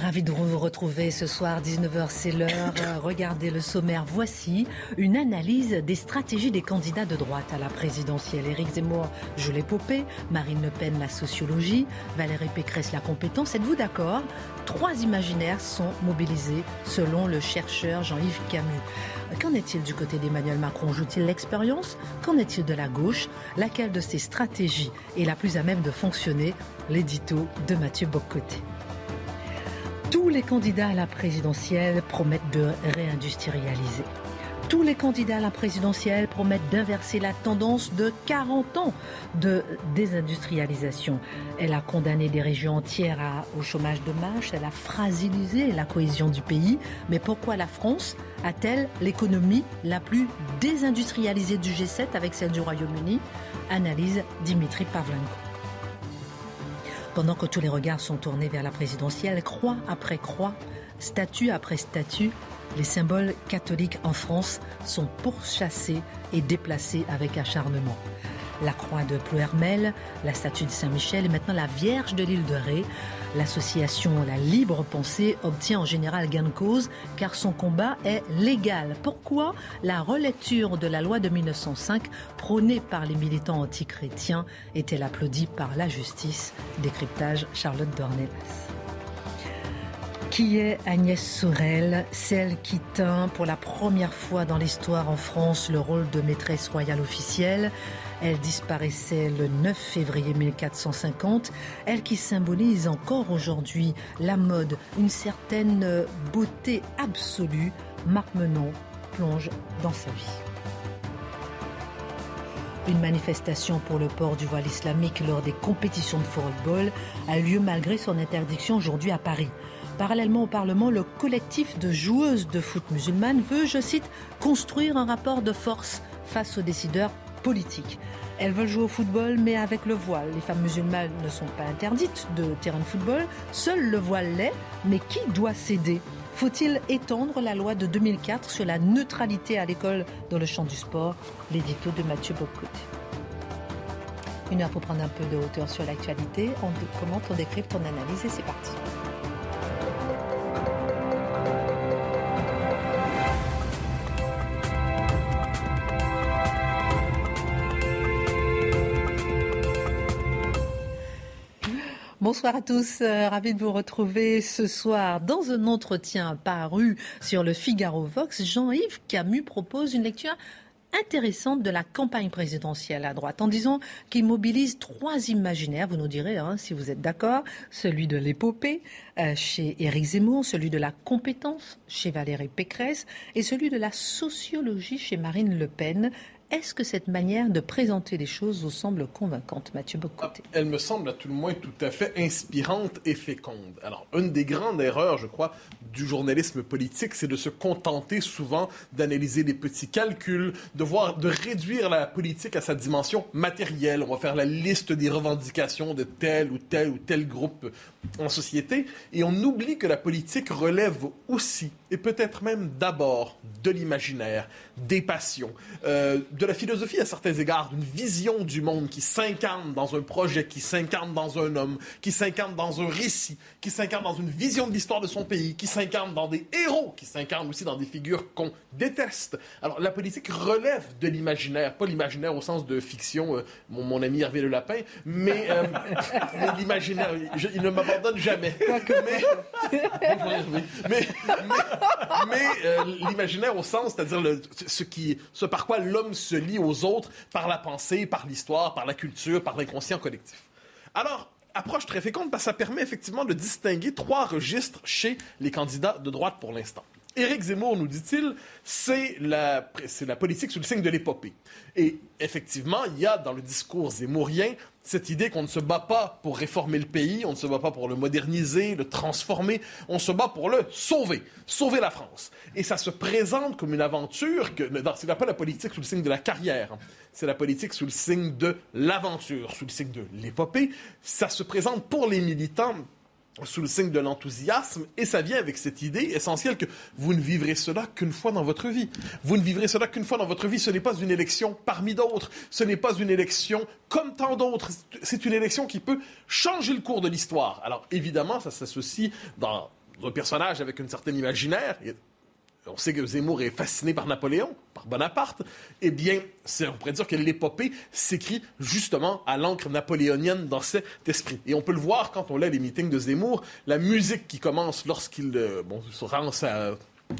Ravi de vous retrouver ce soir, 19h, c'est l'heure. Regardez le sommaire. Voici une analyse des stratégies des candidats de droite à la présidentielle. Éric Zemmour joue l'épopée, Marine Le Pen la sociologie, Valérie Pécresse la compétence. Êtes-vous d'accord? Trois imaginaires sont mobilisés selon le chercheur Jean-Yves Camus. Qu'en est-il du côté d'Emmanuel Macron? Joue-t-il l'expérience? Qu'en est-il de la gauche? Laquelle de ces stratégies est la plus à même de fonctionner? L'édito de Mathieu Bocoté. Tous les candidats à la présidentielle promettent de réindustrialiser. Tous les candidats à la présidentielle promettent d'inverser la tendance de 40 ans de désindustrialisation. Elle a condamné des régions entières au chômage de masse, elle a fragilisé la cohésion du pays. Mais pourquoi la France a-t-elle l'économie la plus désindustrialisée du G7 avec celle du Royaume-Uni? Analyse Dimitri Pavlenko. Pendant que tous les regards sont tournés vers la présidentielle, croix après croix, statue après statue, les symboles catholiques en France sont pourchassés et déplacés avec acharnement la croix de Plouermel, la statue de Saint-Michel et maintenant la Vierge de l'île de Ré. L'association La Libre Pensée obtient en général gain de cause car son combat est légal. Pourquoi la relecture de la loi de 1905 prônée par les militants antichrétiens est-elle applaudie par la justice? Décryptage Charlotte Dornelas. Qui est Agnès Sorel, celle qui tint pour la première fois dans l'histoire en France le rôle de maîtresse royale officielle elle disparaissait le 9 février 1450, elle qui symbolise encore aujourd'hui la mode, une certaine beauté absolue. Marc Menon plonge dans sa vie. Une manifestation pour le port du voile islamique lors des compétitions de football a lieu malgré son interdiction aujourd'hui à Paris. Parallèlement au Parlement, le collectif de joueuses de foot musulmanes veut, je cite, construire un rapport de force face aux décideurs politique. Elles veulent jouer au football, mais avec le voile. Les femmes musulmanes ne sont pas interdites de terrain de football, seul le voile l'est, mais qui doit céder? Faut-il étendre la loi de 2004 sur la neutralité à l'école dans le champ du sport? L'édito de Mathieu Bocoté. Une heure pour prendre un peu de hauteur sur l'actualité. On commente, on décrypte, on analyse et c'est parti. Bonsoir à tous, euh, ravi de vous retrouver ce soir dans un entretien paru sur le Figaro Vox. Jean-Yves Camus propose une lecture intéressante de la campagne présidentielle à droite en disant qu'il mobilise trois imaginaires, vous nous direz hein, si vous êtes d'accord, celui de l'épopée euh, chez Éric Zemmour, celui de la compétence chez Valérie Pécresse et celui de la sociologie chez Marine Le Pen. Est-ce que cette manière de présenter les choses vous semble convaincante, Mathieu Bocoté? Elle me semble à tout le moins tout à fait inspirante et féconde. Alors, une des grandes erreurs, je crois, du journalisme politique, c'est de se contenter souvent d'analyser les petits calculs, de voir, de réduire la politique à sa dimension matérielle. On va faire la liste des revendications de tel ou tel ou tel groupe en société, et on oublie que la politique relève aussi, et peut-être même d'abord, de l'imaginaire, des passions, euh, de la philosophie à certains égards, d'une vision du monde qui s'incarne dans un projet, qui s'incarne dans un homme, qui s'incarne dans un récit, qui s'incarne dans une vision de l'histoire de son pays, qui s'incarne dans des héros, qui s'incarne aussi dans des figures qu'on déteste. Alors la politique relève de l'imaginaire, pas l'imaginaire au sens de fiction, euh, mon, ami Hervé Le Lapin, mais, euh, l'imaginaire, il ne jamais. mais, mais, l'imaginaire au sens, c'est-à-dire ce, qui, ce par quoi l'homme se lie aux autres par la pensée, par l'histoire, par la culture, par l'inconscient collectif. Alors, approche très féconde parce que ça permet effectivement de distinguer trois registres chez les candidats de droite pour l'instant. Éric Zemmour, nous dit-il, c'est la, c'est politique sous le signe de l'épopée. Et effectivement, il y a dans le discours zémourien cette idée qu'on ne se bat pas pour réformer le pays, on ne se bat pas pour le moderniser, le transformer, on se bat pour le sauver, sauver la France. Et ça se présente comme une aventure que, ce n'est pas la politique sous le signe de la carrière, c'est la politique sous le signe de l'aventure, sous le signe de l'épopée. Ça se présente pour les militants sous le signe de l'enthousiasme, et ça vient avec cette idée essentielle que vous ne vivrez cela qu'une fois dans votre vie. Vous ne vivrez cela qu'une fois dans votre vie. Ce n'est pas une élection parmi d'autres. Ce n'est pas une élection comme tant d'autres. C'est une élection qui peut changer le cours de l'histoire. Alors évidemment, ça s'associe dans un personnage avec une certaine imaginaire on sait que Zemmour est fasciné par Napoléon, par Bonaparte, eh bien, on pourrait dire que l'épopée s'écrit justement à l'encre napoléonienne dans cet esprit. Et on peut le voir quand on lit les meetings de Zemmour, la musique qui commence lorsqu'il euh, se rend à,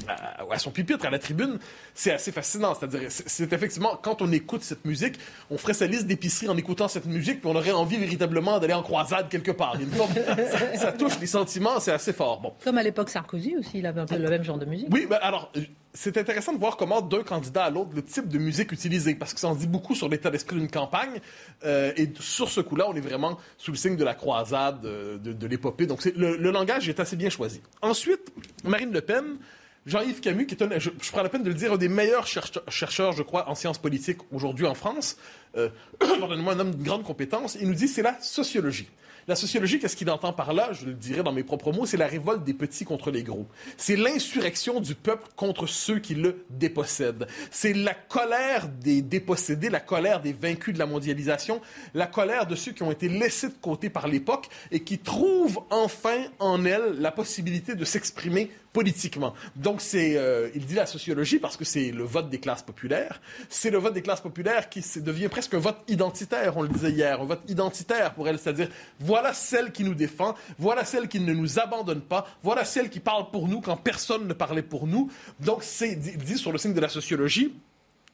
à, son pupitre, à la tribune, c'est assez fascinant. C'est-à-dire, c'est effectivement, quand on écoute cette musique, on ferait sa liste d'épicerie en écoutant cette musique, puis on aurait envie véritablement d'aller en croisade quelque part. ça, touche les sentiments, c'est assez fort. Bon. Comme à l'époque Sarkozy aussi, il avait un peu le même genre de musique. Oui, ben alors, c'est intéressant de voir comment d'un candidat à l'autre, le type de musique utilisé, parce que ça en dit beaucoup sur l'état d'esprit d'une campagne. Euh, et sur ce coup-là, on est vraiment sous le signe de la croisade, euh, de, l'épopée. Donc le, le langage est assez bien choisi. Ensuite, Marine Le Pen, Jean-Yves Camus, qui est un, je, prends la peine de le dire, un des meilleurs chercheurs, je crois, en sciences politiques aujourd'hui en France, euh, pardonnez-moi, un homme de grande compétence, il nous dit c'est la sociologie. La sociologie, qu'est-ce qu'il entend par là? Je le dirais dans mes propres mots, c'est la révolte des petits contre les gros. C'est l'insurrection du peuple contre ceux qui le dépossèdent. C'est la colère des dépossédés, la colère des vaincus de la mondialisation, la colère de ceux qui ont été laissés de côté par l'époque et qui trouvent enfin en elle la possibilité de s'exprimer politiquement. Donc, c'est, euh, il dit la sociologie parce que c'est le vote des classes populaires. C'est le vote des classes populaires qui devient presque un vote identitaire, on le disait hier, un vote identitaire pour elle, c'est-à-dire voilà celle qui nous défend, voilà celle qui ne nous abandonne pas, voilà celle qui parle pour nous quand personne ne parlait pour nous. Donc, c'est, il dit sur le signe de la sociologie,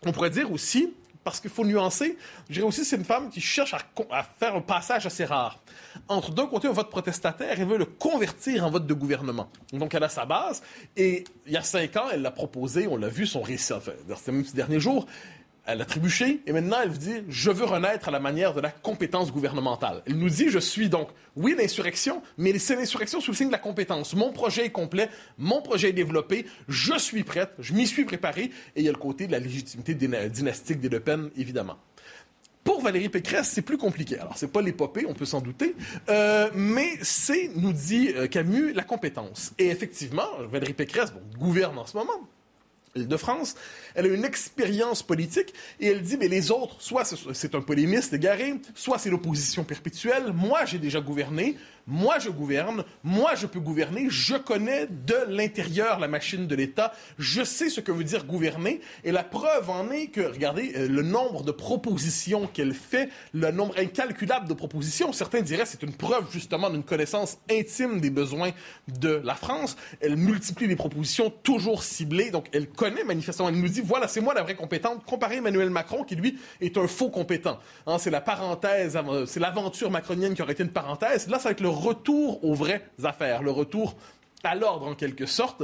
on pourrait dire aussi, parce qu'il faut nuancer, je dirais aussi c'est une femme qui cherche à, faire un passage assez rare. Entre d'un côté un vote protestataire et veut le convertir en vote de gouvernement. Donc elle a sa base et il y a cinq ans, elle l'a proposé, on l'a vu son récit, enfin, ces derniers jours, elle a trébuché et maintenant elle dit je veux renaître à la manière de la compétence gouvernementale. Elle nous dit je suis donc oui l'insurrection, mais c'est l'insurrection sous le signe de la compétence. Mon projet est complet, mon projet est développé, je suis prête, je m'y suis préparé et il y a le côté de la légitimité dynastique des Le Pen évidemment. Pour Valérie Pécresse, c'est plus compliqué. Alors, c'est pas l'épopée, on peut s'en douter, euh, mais c'est, nous dit euh, Camus, la compétence. Et effectivement, Valérie Pécresse gouverne en ce moment de France. Elle a une expérience politique et elle dit, mais les autres, soit c'est un polémiste égaré, soit c'est l'opposition perpétuelle. Moi, j'ai déjà gouverné. Moi, je gouverne. Moi, je peux gouverner. Je connais de l'intérieur la machine de l'État. Je sais ce que veut dire gouverner. Et la preuve en est que, regardez, euh, le nombre de propositions qu'elle fait, le nombre incalculable de propositions, certains diraient c'est une preuve justement d'une connaissance intime des besoins de la France. Elle multiplie les propositions toujours ciblées. Donc, elle connaît manifestement. Elle nous dit, voilà, c'est moi la vraie compétente. Comparé Emmanuel Macron, qui lui est un faux compétent. Hein, c'est la parenthèse, c'est l'aventure macronienne qui aurait été une parenthèse. Là, ça va être le retour aux vraies affaires, le retour à l'ordre en quelque sorte.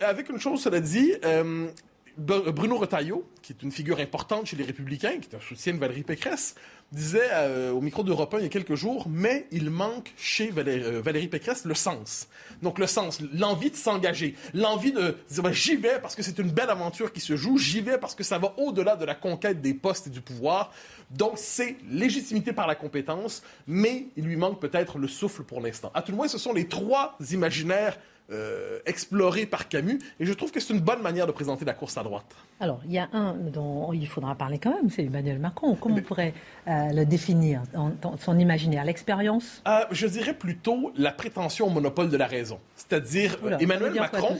Avec une chose, cela dit, euh, Bruno Retailleau, qui est une figure importante chez les Républicains, qui est un soutien de Valérie Pécresse, disait euh, au micro d'Europe 1 il y a quelques jours, mais il manque chez euh, Valérie, Pécresse le sens. Donc le sens, l'envie de s'engager, l'envie de dire ben, j'y vais parce que c'est une belle aventure qui se joue, j'y vais parce que ça va au-delà de la conquête des postes et du pouvoir. Donc c'est légitimité par la compétence, mais il lui manque peut-être le souffle pour l'instant. À tout le moins, ce sont les trois imaginaires euh, exploré par Camus. Et je trouve que c'est une bonne manière de présenter la course à droite. Alors, il y a un dont il faudra parler quand même, c'est Emmanuel Macron. Comment on pourrait euh, le définir, dans, son imaginaire? L'expérience? Euh, Je dirais plutôt la prétention au monopole de la raison. C'est-à-dire, Emmanuel Macron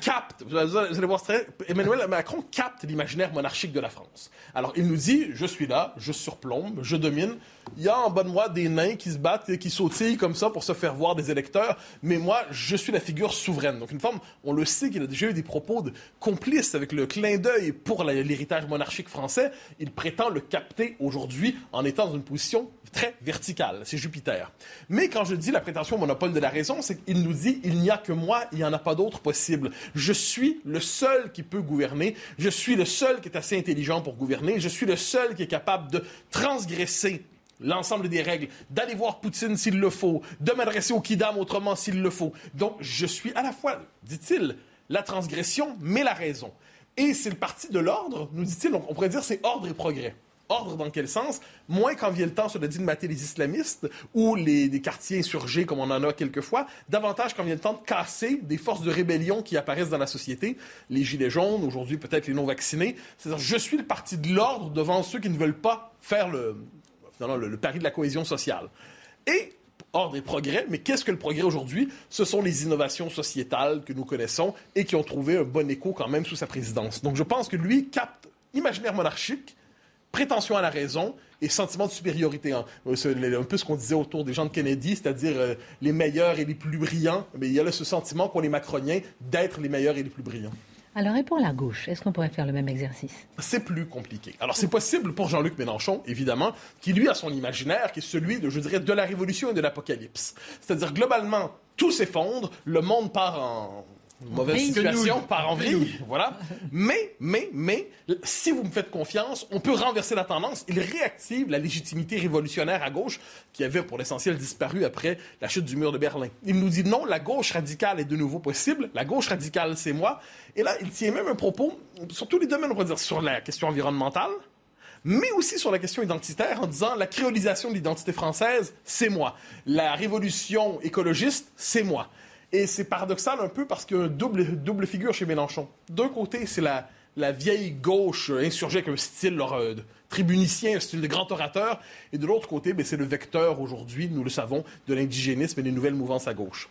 capte, vous allez voir, Emmanuel Macron capte l'imaginaire monarchique de la France. Alors, il nous dit, je suis là, je surplombe, je domine. Il y a en bas de moi des nains qui se battent et qui sautillent comme ça pour se faire voir des électeurs, mais moi, je suis la figure souveraine. Donc, une forme, on le sait qu'il a déjà eu des propos de complices avec le clin d'œil pour l'héritage monarchique français. Il prétend le capter aujourd'hui en étant dans une position très verticale. C'est Jupiter. Mais quand je dis la prétention au monopole de la raison, c'est qu'il nous dit, il n'y a que moi, il n'y en a pas d'autre possible. Je suis le seul qui peut gouverner. Je suis le seul qui est assez intelligent pour gouverner. Je suis le seul qui est capable de transgresser l'ensemble des règles, d'aller voir Poutine s'il le faut, de m'adresser au Kidam autrement s'il le faut. Donc, je suis à la fois, dit-il, la transgression, mais la raison. Et c'est le parti de l'ordre, nous dit-il, on pourrait dire c'est ordre et progrès. Ordre dans quel sens? Moins quand vient le temps, cela dit, de mater les islamistes ou les, quartiers insurgés, comme on en a quelquefois. Davantage quand vient le temps de casser des forces de rébellion qui apparaissent dans la société. Les gilets jaunes, aujourd'hui peut-être les non-vaccinés. C'est-à-dire, je suis le parti de l'ordre devant ceux qui ne veulent pas faire le, le, pari de la cohésion sociale. Et ordre et progrès, mais qu'est-ce que le progrès aujourd'hui? Ce sont les innovations sociétales que nous connaissons et qui ont trouvé un bon écho quand même sous sa présidence. Donc je pense que lui capte imaginaire monarchique, prétention à la raison et sentiment de supériorité. Hein. C'est un peu ce qu'on disait autour des gens de Kennedy, c'est-à-dire euh, les meilleurs et les plus brillants. Mais il y a là ce sentiment qu'ont les macroniens d'être les meilleurs et les plus brillants. Alors, et pour la gauche, est-ce qu'on pourrait faire le même exercice? C'est plus compliqué. Alors, c'est possible pour Jean-Luc Mélenchon, évidemment, qui lui a son imaginaire, qui est celui, de, je dirais, de la révolution et de l'apocalypse. C'est-à-dire, globalement, tout s'effondre, le monde part en, mauvaise situation, par en vrille, voilà. Mais, mais, mais, si vous me faites confiance, on peut renverser la tendance. Il réactive la légitimité révolutionnaire à gauche qui avait pour l'essentiel disparu après la chute du mur de Berlin. Il nous dit non, la gauche radicale est de nouveau possible. La gauche radicale, c'est moi. Et là, il tient même un propos sur tous les domaines, on va dire, sur la question environnementale, mais aussi sur la question identitaire en disant la créolisation de l'identité française, c'est moi. La révolution écologiste, c'est moi. Et c'est paradoxal un peu parce qu'il y a une double, double figure chez Mélenchon. D'un côté, c'est la, la vieille gauche insurgée avec un style euh, tribunicien, un style de grand orateur. Et de l'autre côté, ben, c'est le vecteur aujourd'hui, nous le savons, de l'indigénisme et des nouvelles mouvances à gauche.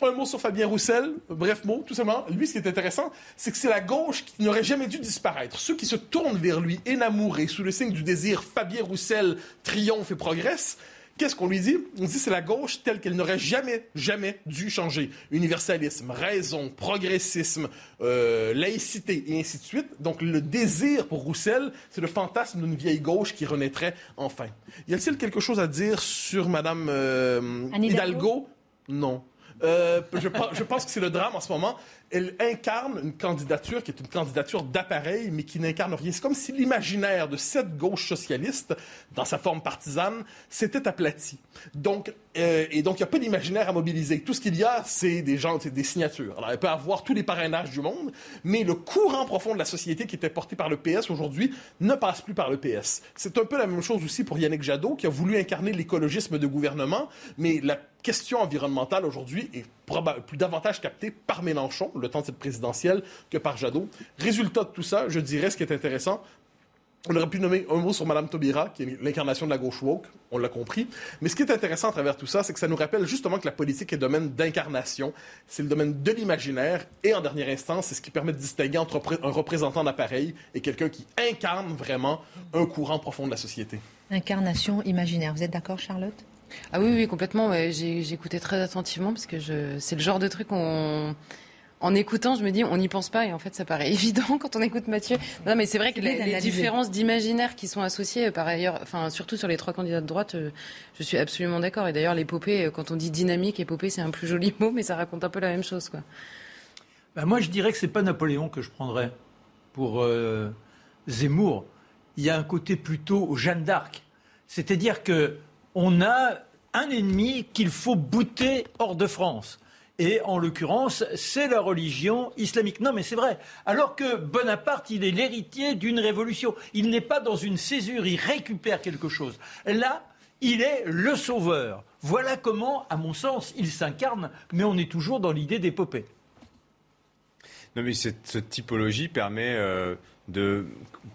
Un mot sur Fabien Roussel, bref mot, tout simplement. Lui, ce qui est intéressant, c'est que c'est la gauche qui n'aurait jamais dû disparaître. Ceux qui se tournent vers lui, énamourés, sous le signe du désir, Fabien Roussel triomphe et progresse, Qu'est-ce qu'on lui dit? On dit c'est la gauche telle qu'elle n'aurait jamais, jamais dû changer. Universalisme, raison, progressisme, euh, laïcité et ainsi de suite. Donc le désir pour Roussel, c'est le fantasme d'une vieille gauche qui renaîtrait enfin. Y a-t-il quelque chose à dire sur Madame euh, Hidalgo? Non. Euh, je, je, pense que c'est le drame en ce moment elle incarne une candidature qui est une candidature d'appareil, mais qui n'incarne rien. C'est comme si l'imaginaire de cette gauche socialiste, dans sa forme partisane, s'était aplati. Donc, euh, et donc, il n'y a pas d'imaginaire à mobiliser. Tout ce qu'il y a, c'est des gens, c'est des signatures. Alors, elle peut avoir tous les parrainages du monde, mais le courant profond de la société qui était porté par le PS aujourd'hui ne passe plus par le PS. C'est un peu la même chose aussi pour Yannick Jadot, qui a voulu incarner l'écologisme de gouvernement, mais la question environnementale aujourd'hui est plus davantage captée par Mélenchon, le temps de cette présidentielle, que par Jadot. Résultat de tout ça, je dirais ce qui est intéressant, on aurait pu nommer un mot sur Mme Taubira, qui est l'incarnation de la gauche woke, on l'a compris. Mais ce qui est intéressant à travers tout ça, c'est que ça nous rappelle justement que la politique est domaine d'incarnation, c'est le domaine de l'imaginaire, et en dernière instance, c'est ce qui permet de distinguer entre un représentant d'appareil et quelqu'un qui incarne vraiment un courant profond de la société. Incarnation imaginaire. Vous êtes d'accord, Charlotte? Ah oui, oui, complètement. J'ai écouté très attentivement parce que c'est le genre de truc qu'on en écoutant, je me dis, on n'y pense pas et en fait, ça paraît évident quand on écoute Mathieu. Non, mais c'est vrai que les, différences d'imaginaire qui sont associées, par ailleurs, enfin, surtout sur les trois candidats de droite, euh, je suis absolument d'accord. Et d'ailleurs, l'épopée, euh, quand on dit dynamique, épopée, c'est un plus joli mot, mais ça raconte un peu la même chose, quoi. Bah, moi, je dirais que c'est pas Napoléon que je prendrais pour euh, Zemmour. Il y a un côté plutôt Jeanne d'Arc. C'est-à-dire que on a un ennemi qu'il faut bouter hors de France. Et en l'occurrence, c'est la religion islamique. Non, mais c'est vrai. Alors que Bonaparte, il est l'héritier d'une révolution. Il n'est pas dans une césure, il récupère quelque chose. Là, il est le sauveur. Voilà comment, à mon sens, il s'incarne, mais on est toujours dans l'idée d'épopée. Non, mais cette, typologie permet euh, de,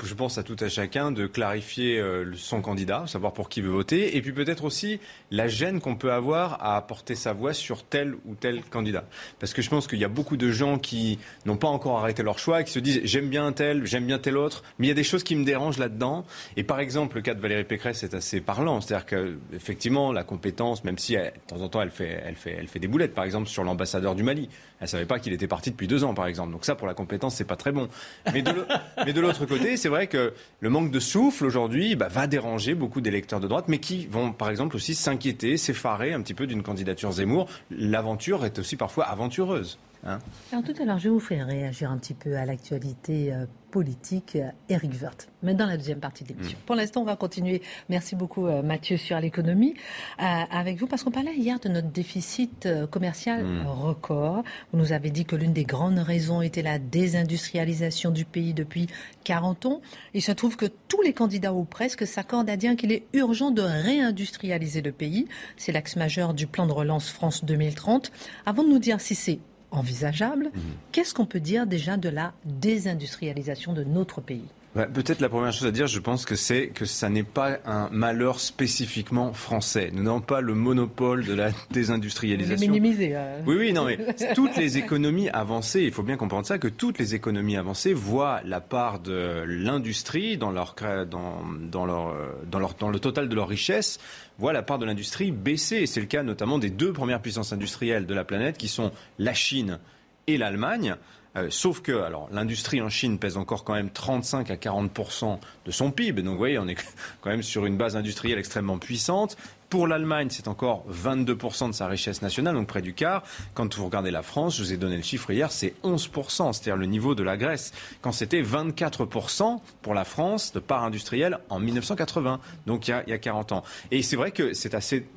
je pense à tout à chacun, de clarifier euh, son candidat, savoir pour qui veut voter, et puis peut-être aussi la gêne qu'on peut avoir à apporter sa voix sur tel ou tel candidat. Parce que je pense qu'il y a beaucoup de gens qui n'ont pas encore arrêté leur choix, qui se disent j'aime bien tel, j'aime bien tel autre, mais il y a des choses qui me dérangent là-dedans. Et par exemple, le cas de Valérie Pécresse est assez parlant, c'est-à-dire qu'effectivement, la compétence, même si de temps en temps elle fait, elle fait, elle fait des boulettes, par exemple sur l'ambassadeur du Mali, elle savait pas qu'il était parti depuis deux ans, par exemple. Donc ça, pour la compétence, c'est pas très bon. Mais de Mais de l'autre côté, c'est vrai que le manque de souffle aujourd'hui bah, va déranger beaucoup d'électeurs de droite, mais qui vont par exemple aussi s'inquiéter, s'effarer un petit peu d'une candidature Zemmour. L'aventure est aussi parfois aventureuse. Hein. Alors tout à l'heure, je vais vous faire réagir un petit peu à l'actualité euh, politique, Eric euh, Wirth, mais dans la deuxième partie de l'émission. Mm. Pour l'instant, on va continuer. Merci beaucoup euh, Mathieu sur l'économie avec vous, parce qu'on parlait hier de notre déficit commercial mm. record. Vous nous avez dit que l'une des grandes raisons était la désindustrialisation du pays depuis 40 ans. Il se trouve que tous les candidats ou presque s'accordent à dire qu'il est urgent de réindustrialiser le pays. C'est l'axe majeur du plan de relance France 2030. Avant de nous dire si c'est envisageable. Mhm. Qu'est-ce qu'on peut dire déjà de la désindustrialisation de notre pays? Bah, Peut-être la première chose à dire, je pense que c'est que ça n'est pas un malheur spécifiquement français. Nous n'avons pas le monopole de la désindustrialisation. Minimisé. Euh. Oui, oui, non, mais toutes les économies avancées, il faut bien comprendre ça, que toutes les économies avancées voient la part de l'industrie dans leur, dans, dans, leur, dans, leur, dans le total de leur richesse voit la part de l'industrie baisser. C'est le cas notamment des deux premières puissances industrielles de la planète, qui sont la Chine et l'Allemagne. Euh, sauf que, alors, l'industrie en Chine pèse encore quand même 35 à 40% de son PIB. Donc, vous voyez, on est quand même sur une base industrielle extrêmement puissante. Pour l'Allemagne, c'est encore 22% de sa richesse nationale, donc près du quart. Quand vous regardez la France, je vous ai donné le chiffre hier, c'est 11%, c'est-à-dire le niveau de la Grèce, quand c'était 24% pour la France de part industrielle en 1980, donc il y a, il y a 40 ans. Et c'est vrai que c'est assez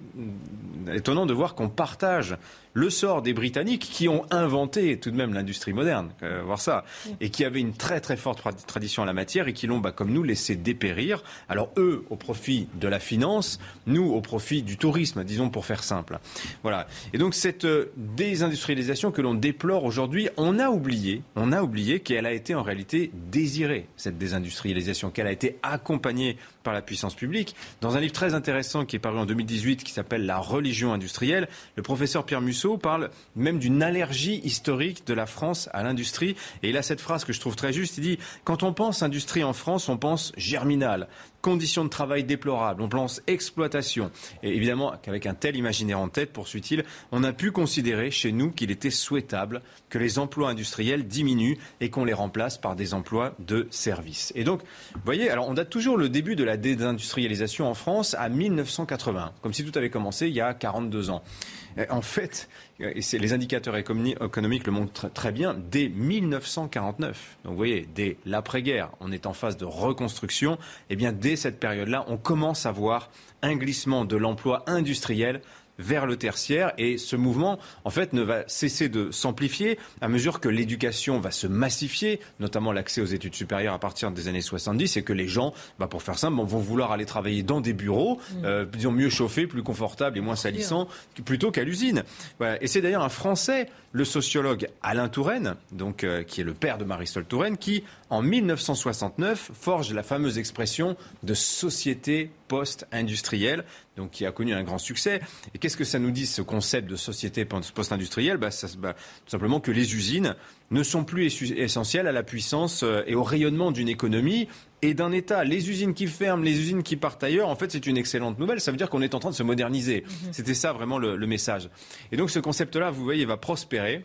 étonnant de voir qu'on partage le sort des Britanniques qui ont inventé tout de même l'industrie moderne, euh, voir ça, et qui avaient une très très forte tradition en la matière et qui l'ont, bah, comme nous, laissé dépérir. Alors eux, au profit de la finance, nous, au profit du tourisme, disons pour faire simple. Voilà. Et donc cette euh, désindustrialisation que l'on déplore aujourd'hui, on a oublié, on a oublié qu'elle a été en réalité désirée, cette désindustrialisation, qu'elle a été accompagnée par la puissance publique. Dans un livre très intéressant qui est paru en 2018 qui s'appelle La religion industrielle, le professeur Pierre Musso parle même d'une allergie historique de la France à l'industrie. Et il a cette phrase que je trouve très juste. Il dit Quand on pense industrie en France, on pense germinal conditions de travail déplorables, on pense exploitation. Et évidemment, qu'avec un tel imaginaire en tête, poursuit-il, on a pu considérer chez nous qu'il était souhaitable que les emplois industriels diminuent et qu'on les remplace par des emplois de services. Et donc, vous voyez, alors on date toujours le début de la désindustrialisation en France à 1980, comme si tout avait commencé il y a 42 ans. En fait, et les indicateurs économiques le montrent très bien, dès 1949, donc vous voyez, dès l'après-guerre, on est en phase de reconstruction, et eh bien dès cette période-là, on commence à voir un glissement de l'emploi industriel vers le tertiaire. Et ce mouvement, en fait, ne va cesser de s'amplifier à mesure que l'éducation va se massifier, notamment l'accès aux études supérieures à partir des années 70, et que les gens, bah, pour faire simple, vont vouloir aller travailler dans des bureaux, mm. euh, disons mieux chauffés, plus confortables et moins salissants, plutôt qu'à l'usine. Et c'est d'ailleurs un Français, le sociologue Alain Touraine, donc, euh, qui est le père de Marisol Touraine, qui, en 1969, forge la fameuse expression de société post-industrielle, donc qui a connu un grand succès. Et qu'est-ce que ça nous dit, ce concept de société post-industrielle? Bah, bah, Tout simplement que les usines ne sont plus essentielles à la puissance euh, et au rayonnement d'une économie et d'un État. Les usines qui ferment, les usines qui partent ailleurs, en fait, c'est une excellente nouvelle. Ça veut dire qu'on est en train de se moderniser. Mm-hmm. C'était ça vraiment le, message. Et donc ce concept-là, vous voyez, va prospérer.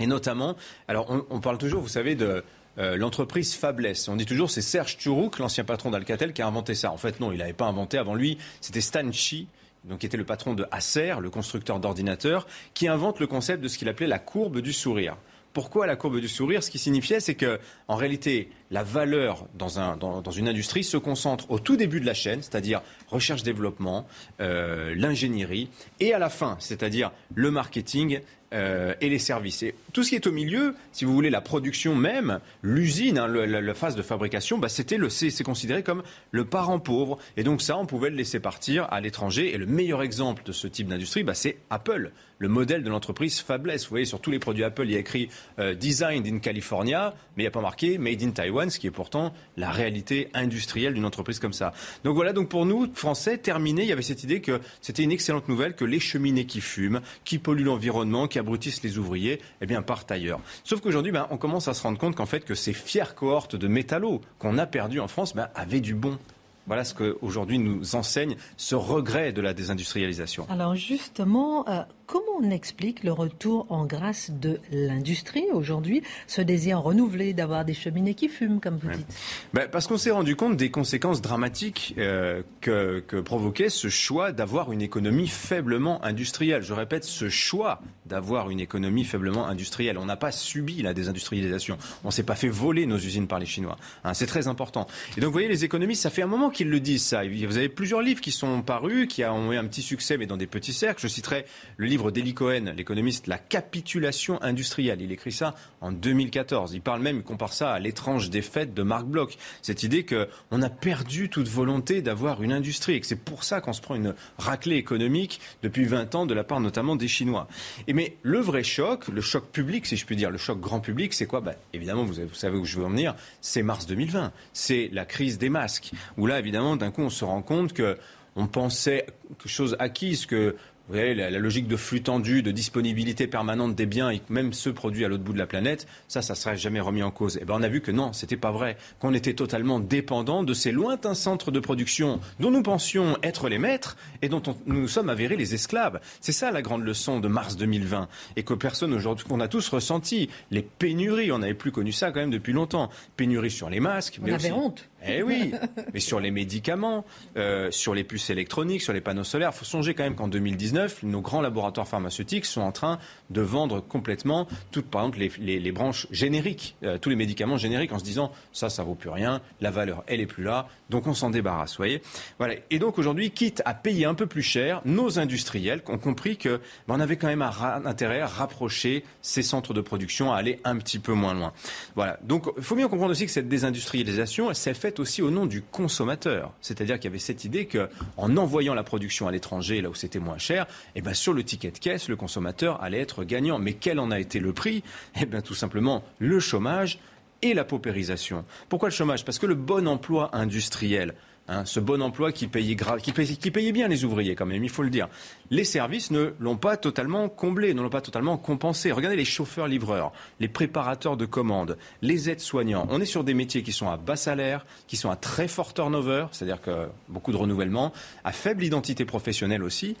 Et notamment, alors on, on parle toujours, vous savez, de euh, l'entreprise Fabless. On dit toujours c'est Serge Turouk, l'ancien patron d'Alcatel, qui a inventé ça. En fait, non, il n'avait pas inventé avant lui. C'était Stan Chi, donc qui était le patron de Acer, le constructeur d'ordinateurs, qui invente le concept de ce qu'il appelait la courbe du sourire. Pourquoi la courbe du sourire? Ce qui signifiait, c'est que, en réalité, la valeur dans, une industrie se concentre au tout début de la chaîne, c'est-à-dire recherche-développement, euh, l'ingénierie, et à la fin, c'est-à-dire le marketing euh, et les services. Et tout ce qui est au milieu, si vous voulez, la production même, l'usine, hein, la, phase de fabrication, bah, c'était le, c'est, considéré comme le parent pauvre. Et donc ça, on pouvait le laisser partir à l'étranger. Et le meilleur exemple de ce type d'industrie, bah, c'est Apple, le modèle de l'entreprise Fabless. Vous voyez, sur tous les produits Apple, il y a écrit euh, Designed in California, mais il n'y a pas marqué Made in Taiwan, ce qui est pourtant la réalité industrielle d'une entreprise comme ça. Donc voilà, donc pour nous, Français, terminé, il y avait cette idée que c'était une excellente nouvelle que les cheminées qui fument, qui polluent l'environnement, qui abrutissent les ouvriers, eh bien, partent ailleurs. Sauf qu'aujourd'hui, ben, on commence à se rendre compte qu'en fait, que ces fières cohortes de métallos qu'on a perdus en France ben, avaient du bon. Voilà ce qu'aujourd'hui nous enseigne ce regret de la désindustrialisation. Alors justement, euh, comment on explique le retour en grâce de l'industrie aujourd'hui, ce désir renouvelé d'avoir des cheminées qui fument, comme vous dites ben, Parce qu'on s'est rendu compte des conséquences dramatiques euh, que, que provoquait ce choix d'avoir une économie faiblement industrielle. Je répète, ce choix d'avoir une économie faiblement industrielle. On n'a pas subi la désindustrialisation. On ne s'est pas fait voler nos usines par les Chinois. Hein, c'est très important. Et donc, vous voyez, les économistes, ça fait un moment qu'ils le disent, ça. Vous avez plusieurs livres qui sont parus, qui ont eu un petit succès, mais dans des petits cercles. Je citerai le livre d'Eli Cohen, l'économiste, La capitulation industrielle. Il écrit ça en 2014. Il parle même, il compare ça à l'étrange défaite de Marc Bloch. Cette idée qu'on a perdu toute volonté d'avoir une industrie et que c'est pour ça qu'on se prend une raclée économique depuis 20 ans de la part notamment des Chinois. Et mais le vrai choc, le choc public, si je puis dire, le choc grand public, c'est quoi? Bah, Évidemment, vous, vous, savez où je veux en venir, c'est mars 2020. C'est la crise des masques. Où là, évidemment, d'un coup, on se rend compte que on pensait quelque chose acquise, que vous voyez, la, logique de flux tendu, de disponibilité permanente des biens, et même ceux produits à l'autre bout de la planète, ça, ça serait jamais remis en cause. Et eh ben, on a vu que non, c'était pas vrai, qu'on était totalement dépendant de ces lointains centres de production dont nous pensions être les maîtres et dont nous nous sommes avérés les esclaves. C'est ça la grande leçon de mars 2020 et que personne aujourd'hui, qu'on a tous ressenti. Les pénuries, on n'avait plus connu ça quand même depuis longtemps. Pénuries sur les masques, mais on avait honte. Eh oui, mais sur les médicaments, euh, sur les puces électroniques, sur les panneaux solaires, il faut songer quand même qu'en 2019, nos grands laboratoires pharmaceutiques sont en train de vendre complètement toutes, par exemple, les, branches génériques, euh, tous les médicaments génériques, en se disant ça, ça vaut plus rien, la valeur, elle est plus là, donc on s'en débarrasse, voyez. Voilà. Et donc aujourd'hui, quitte à payer un peu plus cher, nos industriels ont compris que ben, on avait quand même un intérêt à rapprocher ces centres de production, à aller un petit peu moins loin. Voilà. Donc il faut bien comprendre aussi que cette désindustrialisation, elle s'est faite aussi au nom du consommateur. C'est-à-dire qu'il y avait cette idée qu'en envoyant la production à l'étranger, là où c'était moins cher, eh ben sur le ticket de caisse, le consommateur allait être gagnant. Mais quel en a été le prix? Eh bien tout simplement le chômage et la paupérisation. Pourquoi le chômage? Parce que le bon emploi industriel, Hein, ce bon emploi qui payait, qui, payait, bien les ouvriers quand même, il faut le dire. Les services ne l'ont pas totalement comblé, ne l'ont pas totalement compensé. Regardez les chauffeurs-livreurs, les préparateurs de commandes, les aides-soignants. On est sur des métiers qui sont à bas salaire, qui sont à très fort turnover, c'est-à-dire que beaucoup de renouvellement, à faible identité professionnelle aussi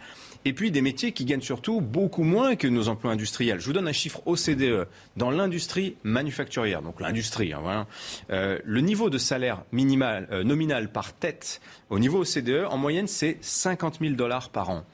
et puis des métiers qui gagnent surtout beaucoup moins que nos emplois industriels. Je vous donne un chiffre OCDE. Dans l'industrie manufacturière, donc l'industrie, hein, euh, le niveau de salaire minimal, euh, nominal par tête au niveau OCDE, en moyenne, c'est 50 000 dollars par an.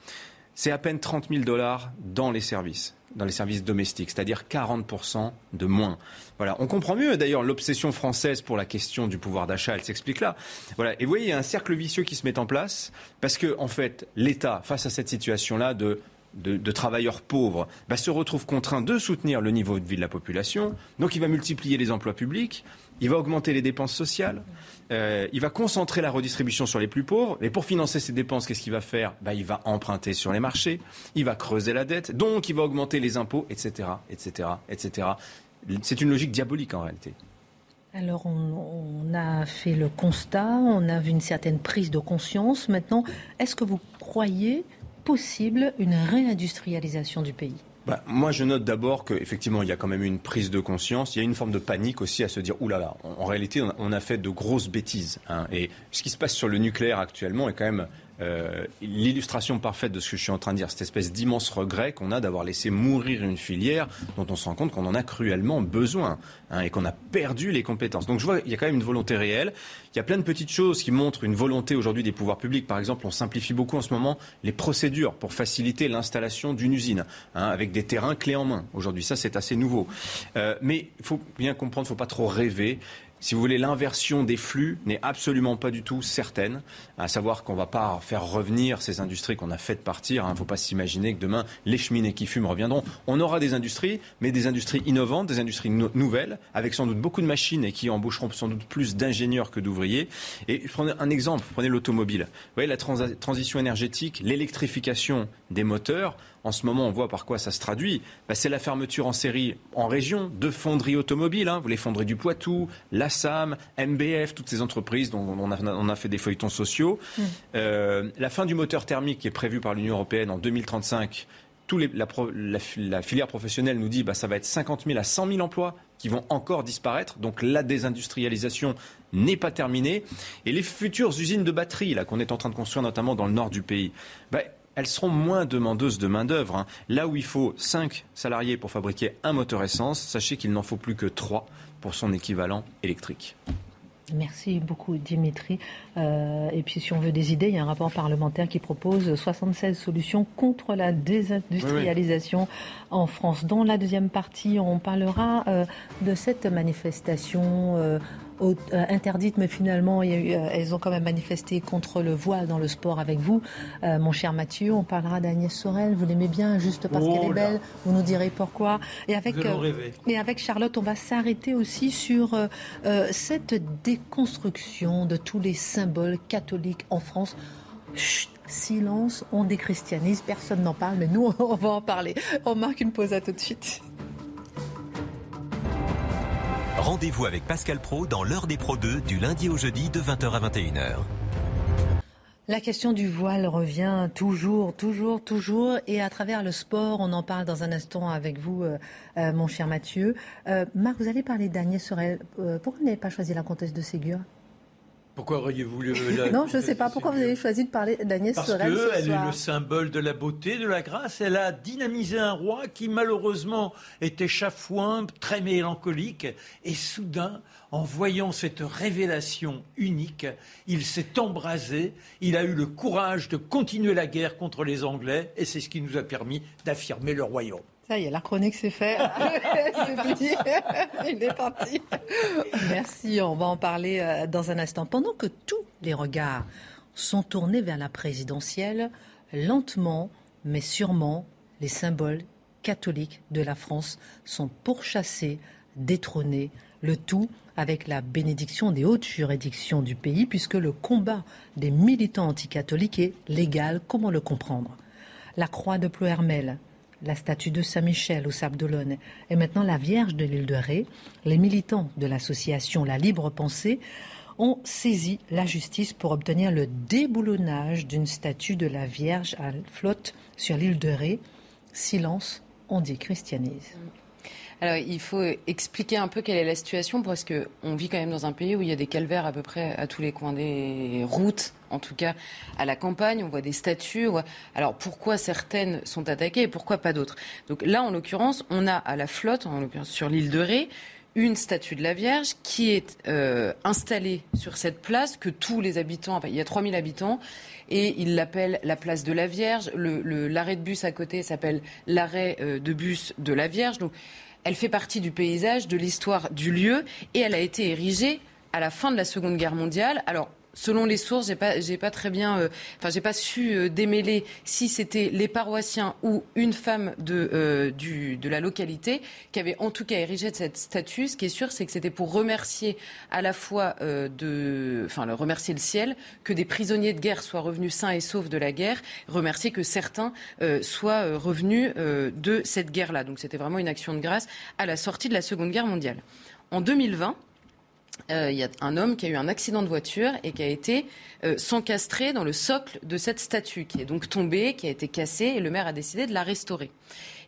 C'est à peine 30 000 dollars dans les services dans les services domestiques, c'est-à-dire 40% de moins. Voilà, on comprend mieux d'ailleurs l'obsession française pour la question du pouvoir d'achat, elle s'explique là. Voilà, et vous voyez, il y a un cercle vicieux qui se met en place parce que en fait, l'État face à cette situation-là de de, travailleurs pauvres bah, se retrouve contraint de soutenir le niveau de vie de la population. Donc il va multiplier les emplois publics, il va augmenter les dépenses sociales, euh, il va concentrer la redistribution sur les plus pauvres. Et pour financer ces dépenses, qu'est-ce qu'il va faire? Bah, Il va emprunter sur les marchés, il va creuser la dette, donc il va augmenter les impôts, etc. etc., etc. C'est une logique diabolique en réalité. Alors on, a fait le constat, on a vu une certaine prise de conscience. Maintenant, est-ce que vous croyez possible une réindustrialisation du pays? Bah, moi, je note d'abord qu'effectivement, il y a quand même une prise de conscience. Il y a une forme de panique aussi à se dire, oulala, en, en réalité, on a, fait de grosses bêtises. Hein. Et ce qui se passe sur le nucléaire actuellement est quand même euh, l'illustration parfaite de ce que je suis en train de dire, cette espèce d'immense regret qu'on a d'avoir laissé mourir une filière dont on se rend compte qu'on en a cruellement besoin hein, et qu'on a perdu les compétences. Donc je vois, il y a quand même une volonté réelle. Il y a plein de petites choses qui montrent une volonté aujourd'hui des pouvoirs publics. Par exemple, on simplifie beaucoup en ce moment les procédures pour faciliter l'installation d'une usine hein, avec des terrains clés en main. Aujourd'hui, ça c'est assez nouveau. Euh, mais il faut bien comprendre, il ne faut pas trop rêver si vous voulez, l'inversion des flux n'est absolument pas du tout certaine. À savoir qu'on ne va pas faire revenir ces industries qu'on a faites partir. Il hein. ne faut pas s'imaginer que demain, les cheminées qui fument reviendront. On aura des industries, mais des industries innovantes, des industries nouvelles, avec sans doute beaucoup de machines et qui embaucheront sans doute plus d'ingénieurs que d'ouvriers. Et prenez un exemple, prenez l'automobile. Vous voyez, la transition énergétique, l'électrification des moteurs en ce moment, on voit par quoi ça se traduit. Bah, c'est la fermeture en série en région de fonderies automobiles. Hein. Vous les fonderies du Poitou, la SAM, MBF, toutes ces entreprises dont on a, fait des feuilletons sociaux. Mmh. Euh, la fin du moteur thermique qui est prévue par l'Union européenne en 2035 la, filière professionnelle nous dit que bah, ça va être 50 000 à 100 000 emplois qui vont encore disparaître. Donc la désindustrialisation n'est pas terminée. Et les futures usines de batteries qu'on est en train de construire notamment dans le nord du pays, bah, elles seront moins demandeuses de main-d'œuvre. Hein. Là où il faut 5 salariés pour fabriquer un moteur essence, sachez qu'il n'en faut plus que 3 pour son équivalent électrique. Merci beaucoup Dimitri. Euh, et puis si on veut des idées, il y a un rapport parlementaire qui propose 76 solutions contre la désindustrialisation en France. Dans la deuxième partie, on parlera euh, de cette manifestation euh, euh, interdites, mais finalement, il y a elles ont quand même manifesté contre le voile dans le sport avec vous. Euh, mon cher Mathieu, on parlera d'Agnès Sorel. Vous l'aimez bien juste parce qu'elle est oh belle. Vous nous direz pourquoi. Et avec, et avec Charlotte, on va s'arrêter aussi sur cette déconstruction de tous les symboles catholiques en France. Chut, silence, on déchristianise, personne n'en parle, mais nous, on va en parler. On marque une pause à tout de suite. Rendez-vous avec Pascal Pro dans l'heure des Pro 2 du lundi au jeudi de 20h à 21h. La question du voile revient toujours, toujours, toujours. Et à travers le sport, on en parle dans un instant avec vous, euh, euh, mon cher Mathieu. Euh, Marc, vous allez parler d'Agnès Sorel. pourquoi vous n'avez pas choisi la comtesse de Ségur? Pourquoi auriez-vous voulu Non, je ne sais pas. Pourquoi vous avez choisi de parler d'Agnès Sorel Parce qu'elle est le symbole de la beauté, de la grâce. Elle a dynamisé un roi qui, malheureusement, était chafouin, très mélancolique. Et soudain, en voyant cette révélation unique, il s'est embrasé. Il a eu le courage de continuer la guerre contre les Anglais. Et c'est ce qui nous a permis d'affirmer le royaume. Ça y est, la chronique c'est fait. Il est parti. Merci, on va en parler euh, dans un instant. Pendant que tous les regards sont tournés vers la présidentielle, lentement mais sûrement, les symboles catholiques de la France sont pourchassés, détrônés, le tout avec la bénédiction des hautes juridictions du pays, puisque le combat des militants anticatholiques est légal. Comment le comprendre? La croix de Ploermel, la statue de Saint-Michel au Sable d'Olonne et maintenant la Vierge de l'île de Ré, les militants de l'association La Libre Pensée ont saisi la justice pour obtenir le déboulonnage d'une statue de la Vierge à flotte sur l'île de Ré. Silence, on dit christianise. Alors, il faut expliquer un peu quelle est la situation parce qu'on vit quand même dans un pays où il y a des calvaires à peu près à tous les coins des routes, en tout cas à la campagne. On voit des statues. Alors, pourquoi certaines sont attaquées et pourquoi pas d'autres? Donc là, en l'occurrence, on a à la flotte, en l'occurrence sur l'île de Ré, une statue de la Vierge qui est euh, installée sur cette place que tous les habitants, il y a 3000 habitants, et ils l'appellent la place de la Vierge. L'arrêt de bus à côté s'appelle l'arrêt euh, de bus de la Vierge. Donc elle fait partie du paysage, de l'histoire du lieu, et elle a été érigée à la fin de la Seconde Guerre mondiale. Selon les sources, j'ai pas, pas très bien, euh, enfin, j'ai pas su euh, démêler si c'était les paroissiens ou une femme de, euh, de la localité qui avait en tout cas érigé cette statue. Ce qui est sûr, c'est que c'était pour remercier à la fois de, enfin, remercier le ciel que des prisonniers de guerre soient revenus sains et saufs de la guerre, remercier que certains soient revenus de cette guerre-là. Donc, c'était vraiment une action de grâce à la sortie de la Seconde Guerre mondiale. En 2020, euh, il y a un homme qui a eu un accident de voiture et qui a été euh, dans le socle de cette statue, qui est donc tombée, qui a été cassée, et le maire a décidé de la restaurer.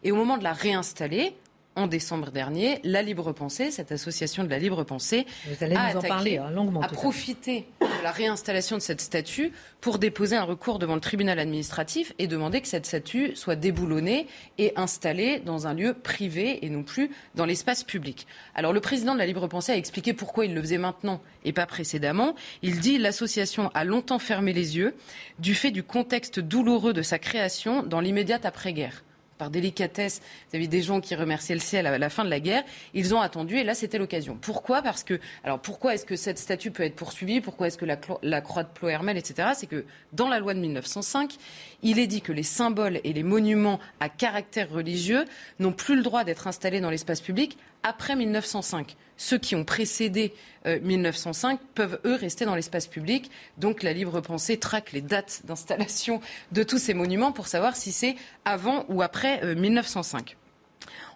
Et au moment de la réinstaller, en décembre dernier, la Libre Pensée, cette association de la Libre Pensée, a, hein, profité de la réinstallation de cette statue pour déposer un recours devant le tribunal administratif et demander que cette statue soit déboulonnée et installée dans un lieu privé et non plus dans l'espace public. Alors le président de la Libre Pensée a expliqué pourquoi il le faisait maintenant et pas précédemment. Il dit l'association a longtemps fermé les yeux du fait du contexte douloureux de sa création dans l'immédiate après-guerre par délicatesse, avez des gens qui remerciaient le ciel à la fin de la guerre, ils ont attendu et là c'était l'occasion. Pourquoi? Parce que, alors pourquoi est-ce que cette statue peut être poursuivie? Pourquoi est-ce que la, croix de Ploermel, etc. C'est que dans la loi de 1905, il est dit que les symboles et les monuments à caractère religieux n'ont plus le droit d'être installés dans l'espace public après 1905 ceux qui ont précédé 1905 euh, peuvent, eux, rester dans l'espace public. Donc la libre pensée traque les dates d'installation de tous ces monuments pour savoir si c'est avant ou après 1905.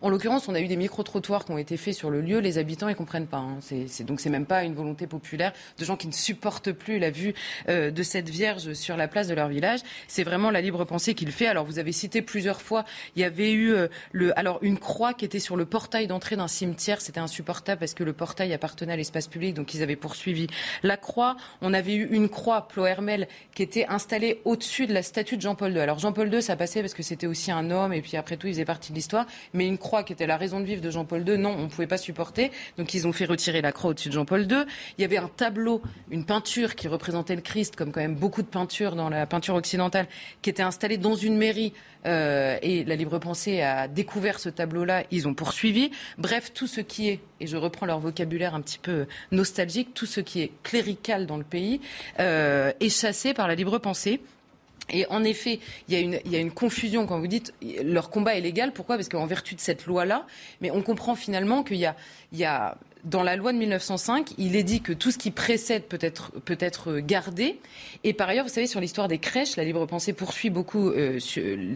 En l'occurrence, on a eu des micro-trottoirs qui ont été faits sur le lieu. Les habitants, ils comprennent pas. Hein. C'est, donc, c'est même pas une volonté populaire de gens qui ne supportent plus la vue euh, de cette Vierge sur la place de leur village. C'est vraiment la libre pensée qu'il fait. Alors, vous avez cité plusieurs fois, il y avait eu euh, le, alors une croix qui était sur le portail d'entrée d'un cimetière. C'était insupportable parce que le portail appartenait à l'espace public, donc ils avaient poursuivi la croix. On avait eu une croix Plohermel qui était installée au-dessus de la statue de Jean-Paul II. Alors Jean-Paul II, ça passait parce que c'était aussi un homme et puis après tout, il faisait partie de l'histoire. Mais une qui était la raison de vivre de Jean-Paul II, non, on ne pouvait pas supporter. Donc ils ont fait retirer la croix au-dessus de Jean-Paul II. Il y avait un tableau, une peinture qui représentait le Christ, comme quand même beaucoup de peintures dans la peinture occidentale, qui était installée dans une mairie. Euh, et la Libre Pensée a découvert ce tableau-là, ils ont poursuivi. Bref, tout ce qui est, et je reprends leur vocabulaire un petit peu nostalgique, tout ce qui est clérical dans le pays euh, est chassé par la Libre Pensée. Et en effet, il y, a une, il y, a une, confusion quand vous dites leur combat est légal. Pourquoi? Parce qu'en vertu de cette loi-là, mais on comprend finalement qu'il y a, il y a dans la loi de 1905, il est dit que tout ce qui précède peut être, peut être gardé. Et par ailleurs, vous savez, sur l'histoire des crèches, la libre pensée poursuit beaucoup euh,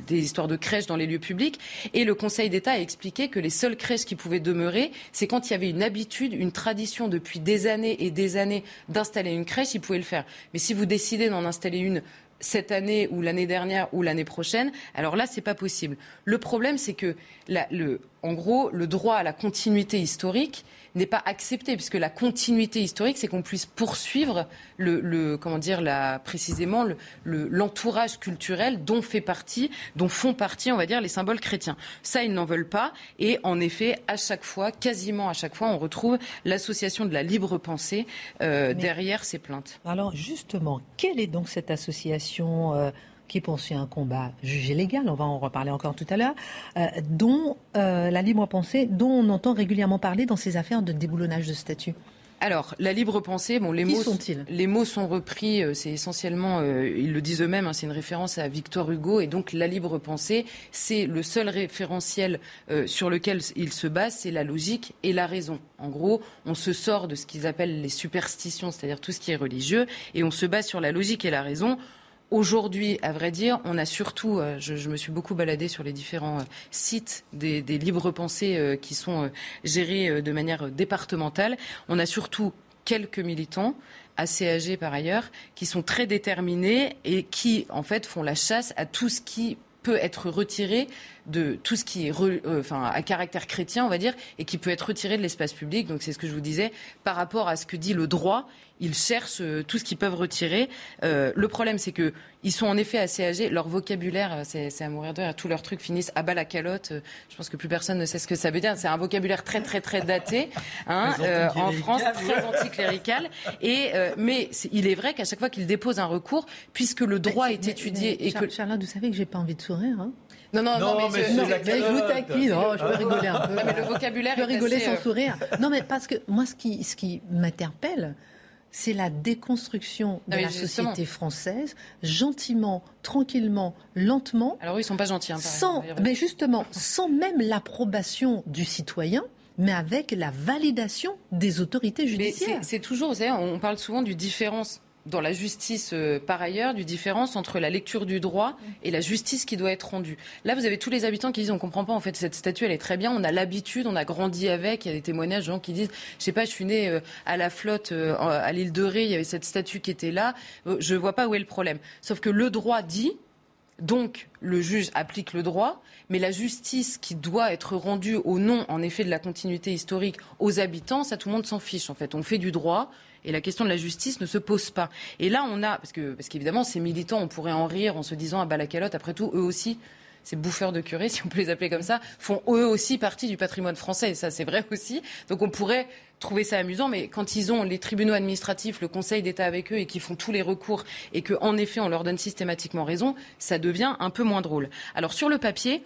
des histoires de crèches dans les lieux publics. Et le Conseil d'État a expliqué que les seules crèches qui pouvaient demeurer, c'est quand il y avait une habitude, une tradition depuis des années et des années d'installer une crèche, ils pouvaient le faire. Mais si vous décidez d'en installer une cette année ou l'année dernière ou l'année prochaine, alors là, c'est pas possible. Le problème, c'est que, le, en gros, le droit à la continuité historique, n'est pas accepté, puisque la continuité historique, c'est qu'on puisse poursuivre le, comment dire, la, précisément l'entourage culturel dont fait partie, dont font partie, on va dire, les symboles chrétiens. Ça, ils n'en veulent pas. Et en effet, à chaque fois, quasiment à chaque fois, on retrouve l'association de la libre pensée euh, derrière ces plaintes. Alors justement, quelle est donc cette association euh, qui poursuit un combat jugé légal, on va en reparler encore tout à l'heure, euh, dont euh, la libre pensée, dont on entend régulièrement parler dans ces affaires de déboulonnage de statut. Alors, la libre pensée, bon, les mots sont-ils? Les mots sont repris, euh, c'est essentiellement, ils le disent eux-mêmes, hein, c'est une référence à Victor Hugo, et donc la libre pensée, c'est le seul référentiel sur lequel il se base, c'est la logique et la raison. En gros, on se sort de ce qu'ils appellent les superstitions, c'est-à-dire tout ce qui est religieux, et on se base sur la logique et la raison. Aujourd'hui, à vrai dire, on a surtout, euh, je, me suis beaucoup baladée sur les différents euh, sites des, libres pensées euh, qui sont gérés de manière départementale. On a surtout quelques militants assez âgés par ailleurs, qui sont très déterminés et qui, en fait, font la chasse à tout ce qui peut être retiré de tout ce qui est à caractère chrétien, on va dire, et qui peut être retiré de l'espace public. Donc c'est ce que je vous disais par rapport à ce que dit le droit ils cherchent euh, tout ce qu'ils peuvent retirer. Euh, le problème, c'est que ils sont en effet assez âgés. Leur vocabulaire, euh, c'est à mourir de rire. Tous leurs trucs finissent à bas la calotte. Je pense que plus personne ne sait ce que ça veut dire. C'est un vocabulaire très, très, très daté hein, en France, très anticlérical. Et mais il est vrai qu'à chaque fois qu'ils déposent un recours, puisque le droit est étudié et que Charlotte, vous savez que j'ai pas envie de sourire. Hein non, non, non, mais, je, vous taquine. Oh, je peux rigoler un peu. mais le vocabulaire. Je peux rigoler sans sourire. Non, mais parce que moi, ce qui, ce qui m'interpelle, c'est la déconstruction de la société française, gentiment, tranquillement, lentement. Alors oui, ils sont pas gentils. Hein, sans, mais justement, sans même l'approbation du citoyen mais avec la validation des autorités judiciaires. C'est toujours, vous savez, on parle souvent du différence dans la justice euh, par ailleurs du différence entre la lecture du droit et la justice qui doit être rendue. Là, vous avez tous les habitants qui disent on comprend pas en fait cette statue, elle est très bien, on a l'habitude, on a grandi avec. Il y a des témoignages de gens qui disent je sais pas, je suis né euh, à la flotte euh, à l'île de Ré, il y avait cette statue qui était là, je vois pas où est le problème. Sauf que le droit dit donc, le juge applique le droit, mais la justice qui doit être rendue au nom, en effet, de la continuité historique aux habitants, ça, tout le monde s'en fiche. En fait, on fait du droit, et la question de la justice ne se pose pas. Et là, on a, parce que parce qu'évidemment, ces militants, on pourrait en rire en se disant ah bah la calotte, après tout, eux aussi. Ces bouffeurs de curés, si on peut les appeler comme ça, font eux aussi partie du patrimoine français. Et ça, c'est vrai aussi. Donc on pourrait trouver ça amusant, mais quand ils ont les tribunaux administratifs, le Conseil d'État avec eux et qui font tous les recours et qu'en effet on leur donne systématiquement raison, ça devient un peu moins drôle. Alors sur le papier,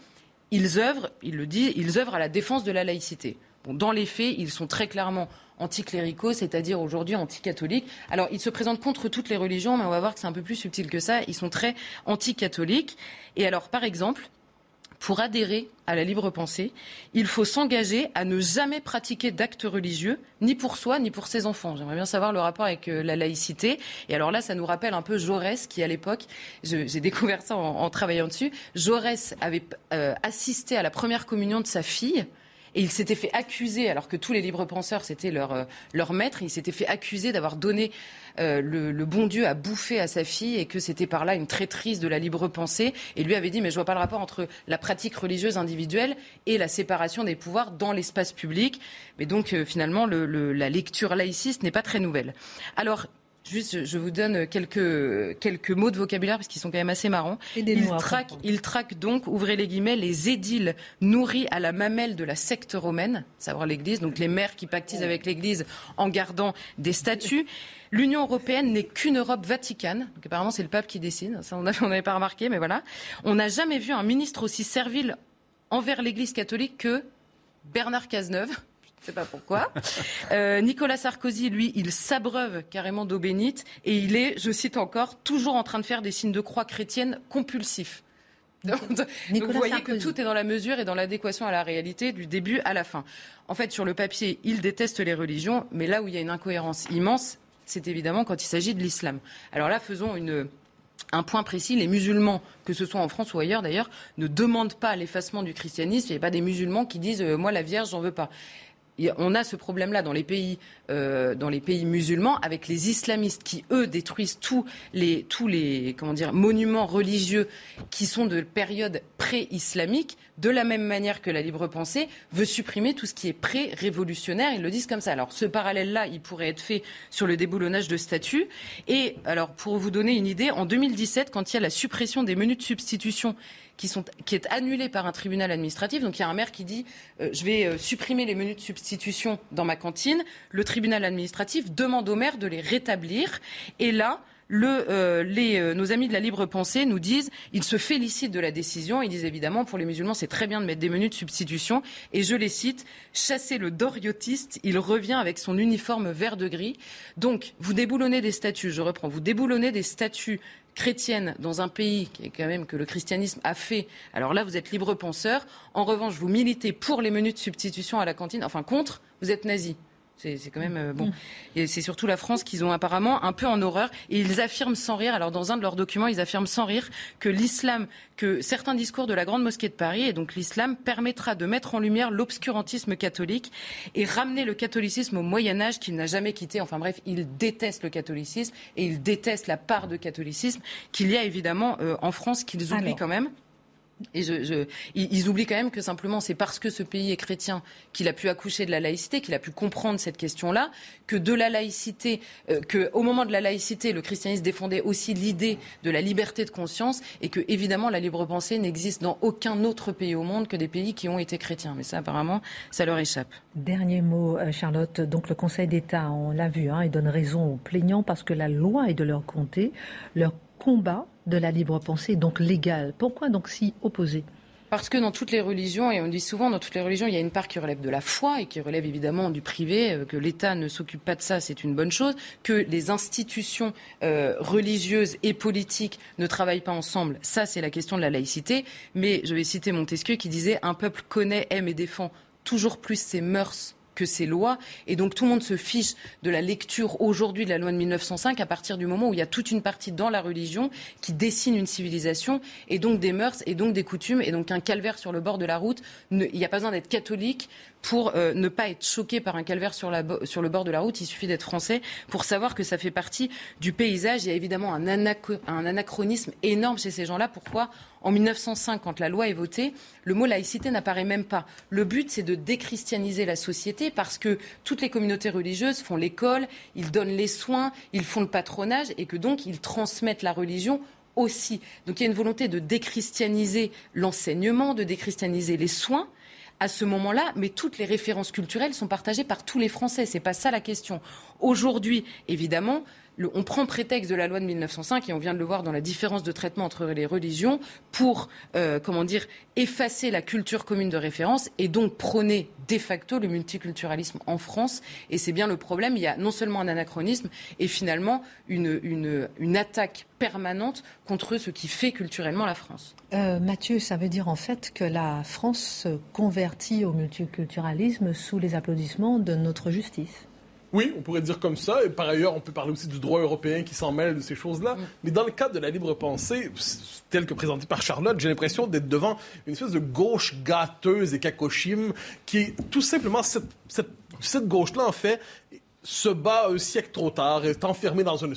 ils œuvrent, il le dit, ils œuvrent à la défense de la laïcité. Dans les faits, ils sont très clairement anticléricaux, c'est-à-dire aujourd'hui anticatholiques. Alors, ils se présentent contre toutes les religions, mais on va voir que c'est un peu plus subtil que ça. Ils sont très anticatholiques. Et alors, par exemple, pour adhérer à la libre pensée, il faut s'engager à ne jamais pratiquer d'actes religieux, ni pour soi, ni pour ses enfants. J'aimerais bien savoir le rapport avec euh, la laïcité. Et alors là, ça nous rappelle un peu Jaurès, qui à l'époque, j'ai découvert ça en, travaillant dessus, Jaurès avait euh, assisté à la première communion de sa fille. Et il s'était fait accuser, alors que tous les libres penseurs, c'était leur, euh, leur maître, il s'était fait accuser d'avoir donné euh, le, bon Dieu a bouffé à sa fille et que c'était par là une traîtrise de la libre pensée. Et lui avait dit, mais je vois pas le rapport entre la pratique religieuse individuelle et la séparation des pouvoirs dans l'espace public. Mais donc, euh, finalement, la lecture laïciste n'est pas très nouvelle. Alors, Juste, je vous donne quelques, quelques mots de vocabulaire parce qu'ils sont quand même assez marrants. Il traque, il traque donc, ouvrez les guillemets, les édiles nourris à la mamelle de la secte romaine, savoir l'Église, donc les maires qui pactisent avec l'Église en gardant des statuts. L'Union européenne n'est qu'une Europe vaticane. Donc apparemment, c'est le pape qui décide. Ça, on n'avait pas remarqué, mais voilà. On n'a jamais vu un ministre aussi servile envers l'Église catholique que Bernard Cazeneuve. Je ne sais pas pourquoi. Euh, Nicolas Sarkozy, lui, il s'abreuve carrément d'eau bénite et il est, je cite encore, toujours en train de faire des signes de croix chrétienne compulsifs. Donc, vous voyez que tout est dans la mesure et dans l'adéquation à la réalité du début à la fin. En fait, sur le papier, il déteste les religions, mais là où il y a une incohérence immense, c'est évidemment quand il s'agit de l'islam. Alors là, faisons un point précis, les musulmans, que ce soit en France ou ailleurs d'ailleurs, ne demandent pas l'effacement du christianisme. Il n'y a pas des musulmans qui disent euh, moi la Vierge, j'en veux pas on a ce problème-là dans les pays, euh, dans les pays musulmans, avec les islamistes qui eux détruisent tous les tous monuments religieux qui sont de période pré-islamique, de la même manière que la libre pensée veut supprimer tout ce qui est pré-révolutionnaire. Ils le disent comme ça. Alors ce parallèle-là, il pourrait être fait sur le déboulonnage de statuts. Et alors pour vous donner une idée, en 2017, quand il y a la suppression des menus de substitution qui, est annulé par un tribunal administratif. Donc il y a un maire qui dit euh, je vais euh, supprimer les menus de substitution dans ma cantine. Le tribunal administratif demande au maire de les rétablir. Et là, le, euh, les, nos amis de la libre pensée nous disent, ils se félicitent de la décision. Ils disent évidemment, pour les musulmans, c'est très bien de mettre des menus de substitution. Et je les cite, chasser le doriotiste, il revient avec son uniforme vert de gris. Donc, vous déboulonnez des statuts, je reprends, vous déboulonnez des statuts chrétienne dans un pays qui est quand même que le christianisme a fait, alors là, vous êtes libre penseur. En revanche, vous militez pour les menus de substitution à la cantine, enfin contre, vous êtes nazi. C'est quand même euh, bon. Mm. Et c'est surtout la France qu'ils ont apparemment un peu en horreur. Et ils affirment sans rire, alors dans un de leurs documents, ils affirment sans rire que l'islam, que certains discours de la Grande Mosquée de Paris, et donc l'islam, permettra de mettre en lumière l'obscurantisme catholique et ramener le catholicisme au Moyen Âge qu'il n'a jamais quitté. Enfin bref, ils détestent le catholicisme et ils détestent la part de catholicisme qu'il y a évidemment euh, en France qu'ils oublient quand même. Ils, oublient quand même que simplement c'est parce que ce pays est chrétien qu'il a pu accoucher de la laïcité, qu'il a pu comprendre cette question-là, que de la laïcité, euh, que au moment de la laïcité, le christianisme défendait aussi l'idée de la liberté de conscience et que évidemment la libre pensée n'existe dans aucun autre pays au monde que des pays qui ont été chrétiens. Mais ça apparemment, ça leur échappe. Dernier mot, euh, Charlotte. Donc le Conseil d'État, on l'a vu, hein, il donne raison aux plaignants parce que la loi est de leur comté. Leur combat de la libre pensée, donc légal. Pourquoi donc s'y opposer parce que dans toutes les religions, et on dit souvent dans toutes les religions, il y a une part qui relève de la foi et qui relève évidemment du privé, euh, que l'État ne s'occupe pas de ça, c'est une bonne chose, que les institutions euh, religieuses et politiques ne travaillent pas ensemble, ça c'est la question de la laïcité. Mais je vais citer Montesquieu qui disait un peuple connaît, aime et défend toujours plus ses mœurs que ces lois. Et donc tout le monde se fiche de la lecture aujourd'hui de la loi de 1905 à partir du moment où il y a toute une partie dans la religion qui dessine une civilisation et donc des mœurs et donc des coutumes et donc un calvaire sur le bord de la route. il n'y a pas besoin d'être catholique pour euh, ne pas être choqué par un calvaire sur, la, sur, le bord de la route. Il suffit d'être français pour savoir que ça fait partie du paysage. Il y a évidemment un, un anachronisme énorme chez ces gens-là. Pourquoi? En 1905, quand la loi est votée, le mot laïcité n'apparaît même pas. Le but, c'est de déchristianiser la société parce que toutes les communautés religieuses font l'école, ils donnent les soins, ils font le patronage et que donc ils transmettent la religion aussi. Donc il y a une volonté de déchristianiser l'enseignement, de déchristianiser les soins à ce moment-là, mais toutes les références culturelles sont partagées par tous les Français. C'est pas ça la question. Aujourd'hui, évidemment, on prend prétexte de la loi de 1905 et on vient de le voir dans la différence de traitement entre les religions pour, euh, effacer la culture commune de référence et donc prôner de facto le multiculturalisme en France. Et c'est bien le problème. Il y a non seulement un anachronisme et finalement une, une, attaque permanente contre ce qui fait culturellement la France. Euh, Mathieu, ça veut dire en fait que la France se convertit au multiculturalisme sous les applaudissements de notre justice. Oui, on pourrait dire comme ça. Et par ailleurs, on peut parler aussi du droit européen qui s'en mêle de ces choses-là. Mm. Mais dans le cadre de la libre pensée, tel que présenté par Charlotte, j'ai l'impression d'être devant une espèce de gauche gâteuse et cacochime qui est tout simplement cette, cette, cette gauche-là, en fait, se bat un siècle trop tard, est enfermée dans une,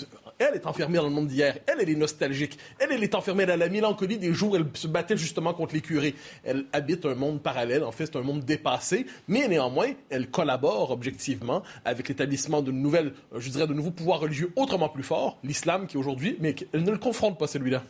elle est enfermée dans le monde d'hier. Elle, est nostalgique. Elle, est enfermée dans la mélancolie des jours où elle se battait justement contre les curés. Elle habite un monde parallèle. En fait, c'est un monde dépassé. Mais néanmoins, elle collabore objectivement avec l'établissement de nouvelles, je dirais, nouveaux pouvoirs religieux autrement plus forts, l'islam qui aujourd'hui, mais elle ne le confronte pas celui-là.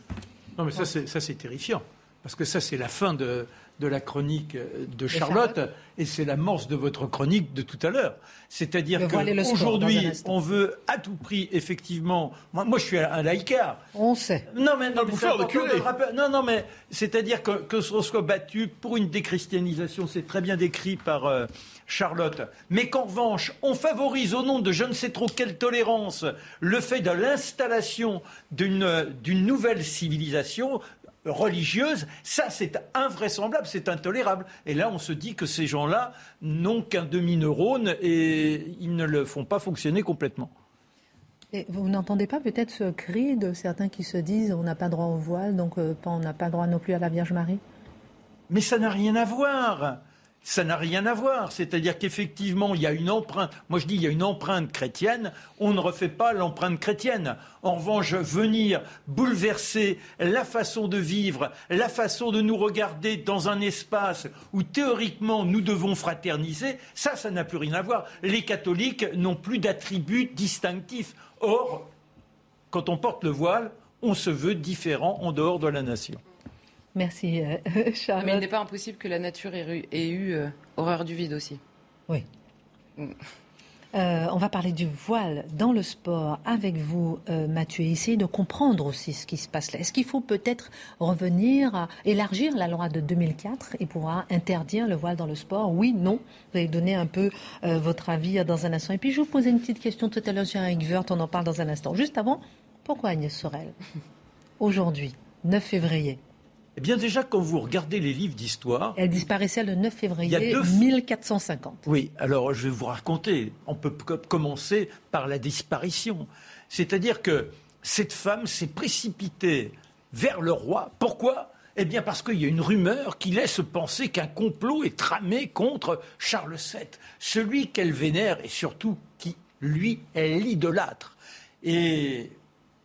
Non, mais ça, c'est terrifiant. Parce que ça, c'est la fin de, de la chronique de Charlotte, et c'est l'amorce de votre chronique de tout à l'heure. C'est-à-dire qu'aujourd'hui, on veut à tout prix, effectivement. Moi, moi je suis un laïcard. On sait. Non, mais, non, mais non, non, mais c'est-à-dire que, que soit battu pour une déchristianisation, c'est très bien décrit par euh, Charlotte, mais qu'en revanche, on favorise au nom de je ne sais trop quelle tolérance le fait de l'installation d'une nouvelle civilisation religieuse, ça c'est invraisemblable, c'est intolérable. Et là, on se dit que ces gens-là n'ont qu'un demi-neurone et ils ne le font pas fonctionner complètement. Et vous n'entendez pas peut-être ce cri de certains qui se disent on n'a pas droit au voile, donc euh, on n'a pas droit non plus à la Vierge Marie? Mais ça n'a rien à voir ça n'a rien à voir. C'est-à-dire qu'effectivement, il y a une empreinte. Moi, je dis, il y a une empreinte chrétienne. On ne refait pas l'empreinte chrétienne. En revanche, venir bouleverser la façon de vivre, la façon de nous regarder dans un espace où théoriquement nous devons fraterniser, ça, ça n'a plus rien à voir. Les catholiques n'ont plus d'attributs distinctifs. Or, quand on porte le voile, on se veut différent en dehors de la nation. Merci, euh, Charlotte. Mais il n'est pas impossible que la nature ait eu, euh, horreur du vide aussi. Oui. Mm. Euh, on va parler du voile dans le sport avec vous, Mathieu, et essayer de comprendre aussi ce qui se passe là. Est-ce qu'il faut peut-être revenir à élargir la loi de 2004 et pouvoir interdire le voile dans le sport? Oui, non Vous allez donner un peu votre avis dans un instant. Et puis je vous posais une petite question tout à l'heure sur Eric on en parle dans un instant. Juste avant, pourquoi Agnès Sorel? Aujourd'hui, 9 février, eh bien déjà, quand vous regardez les livres d'histoire... Elle disparaissait le 9 février 1450. Oui, alors je vais vous raconter. On peut commencer par la disparition. C'est-à-dire que cette femme s'est précipitée vers le roi. Pourquoi? Eh bien parce qu'il y a une rumeur qui laisse penser qu'un complot est tramé contre Charles VII, celui qu'elle vénère et surtout qui, lui, elle idolâtre. Et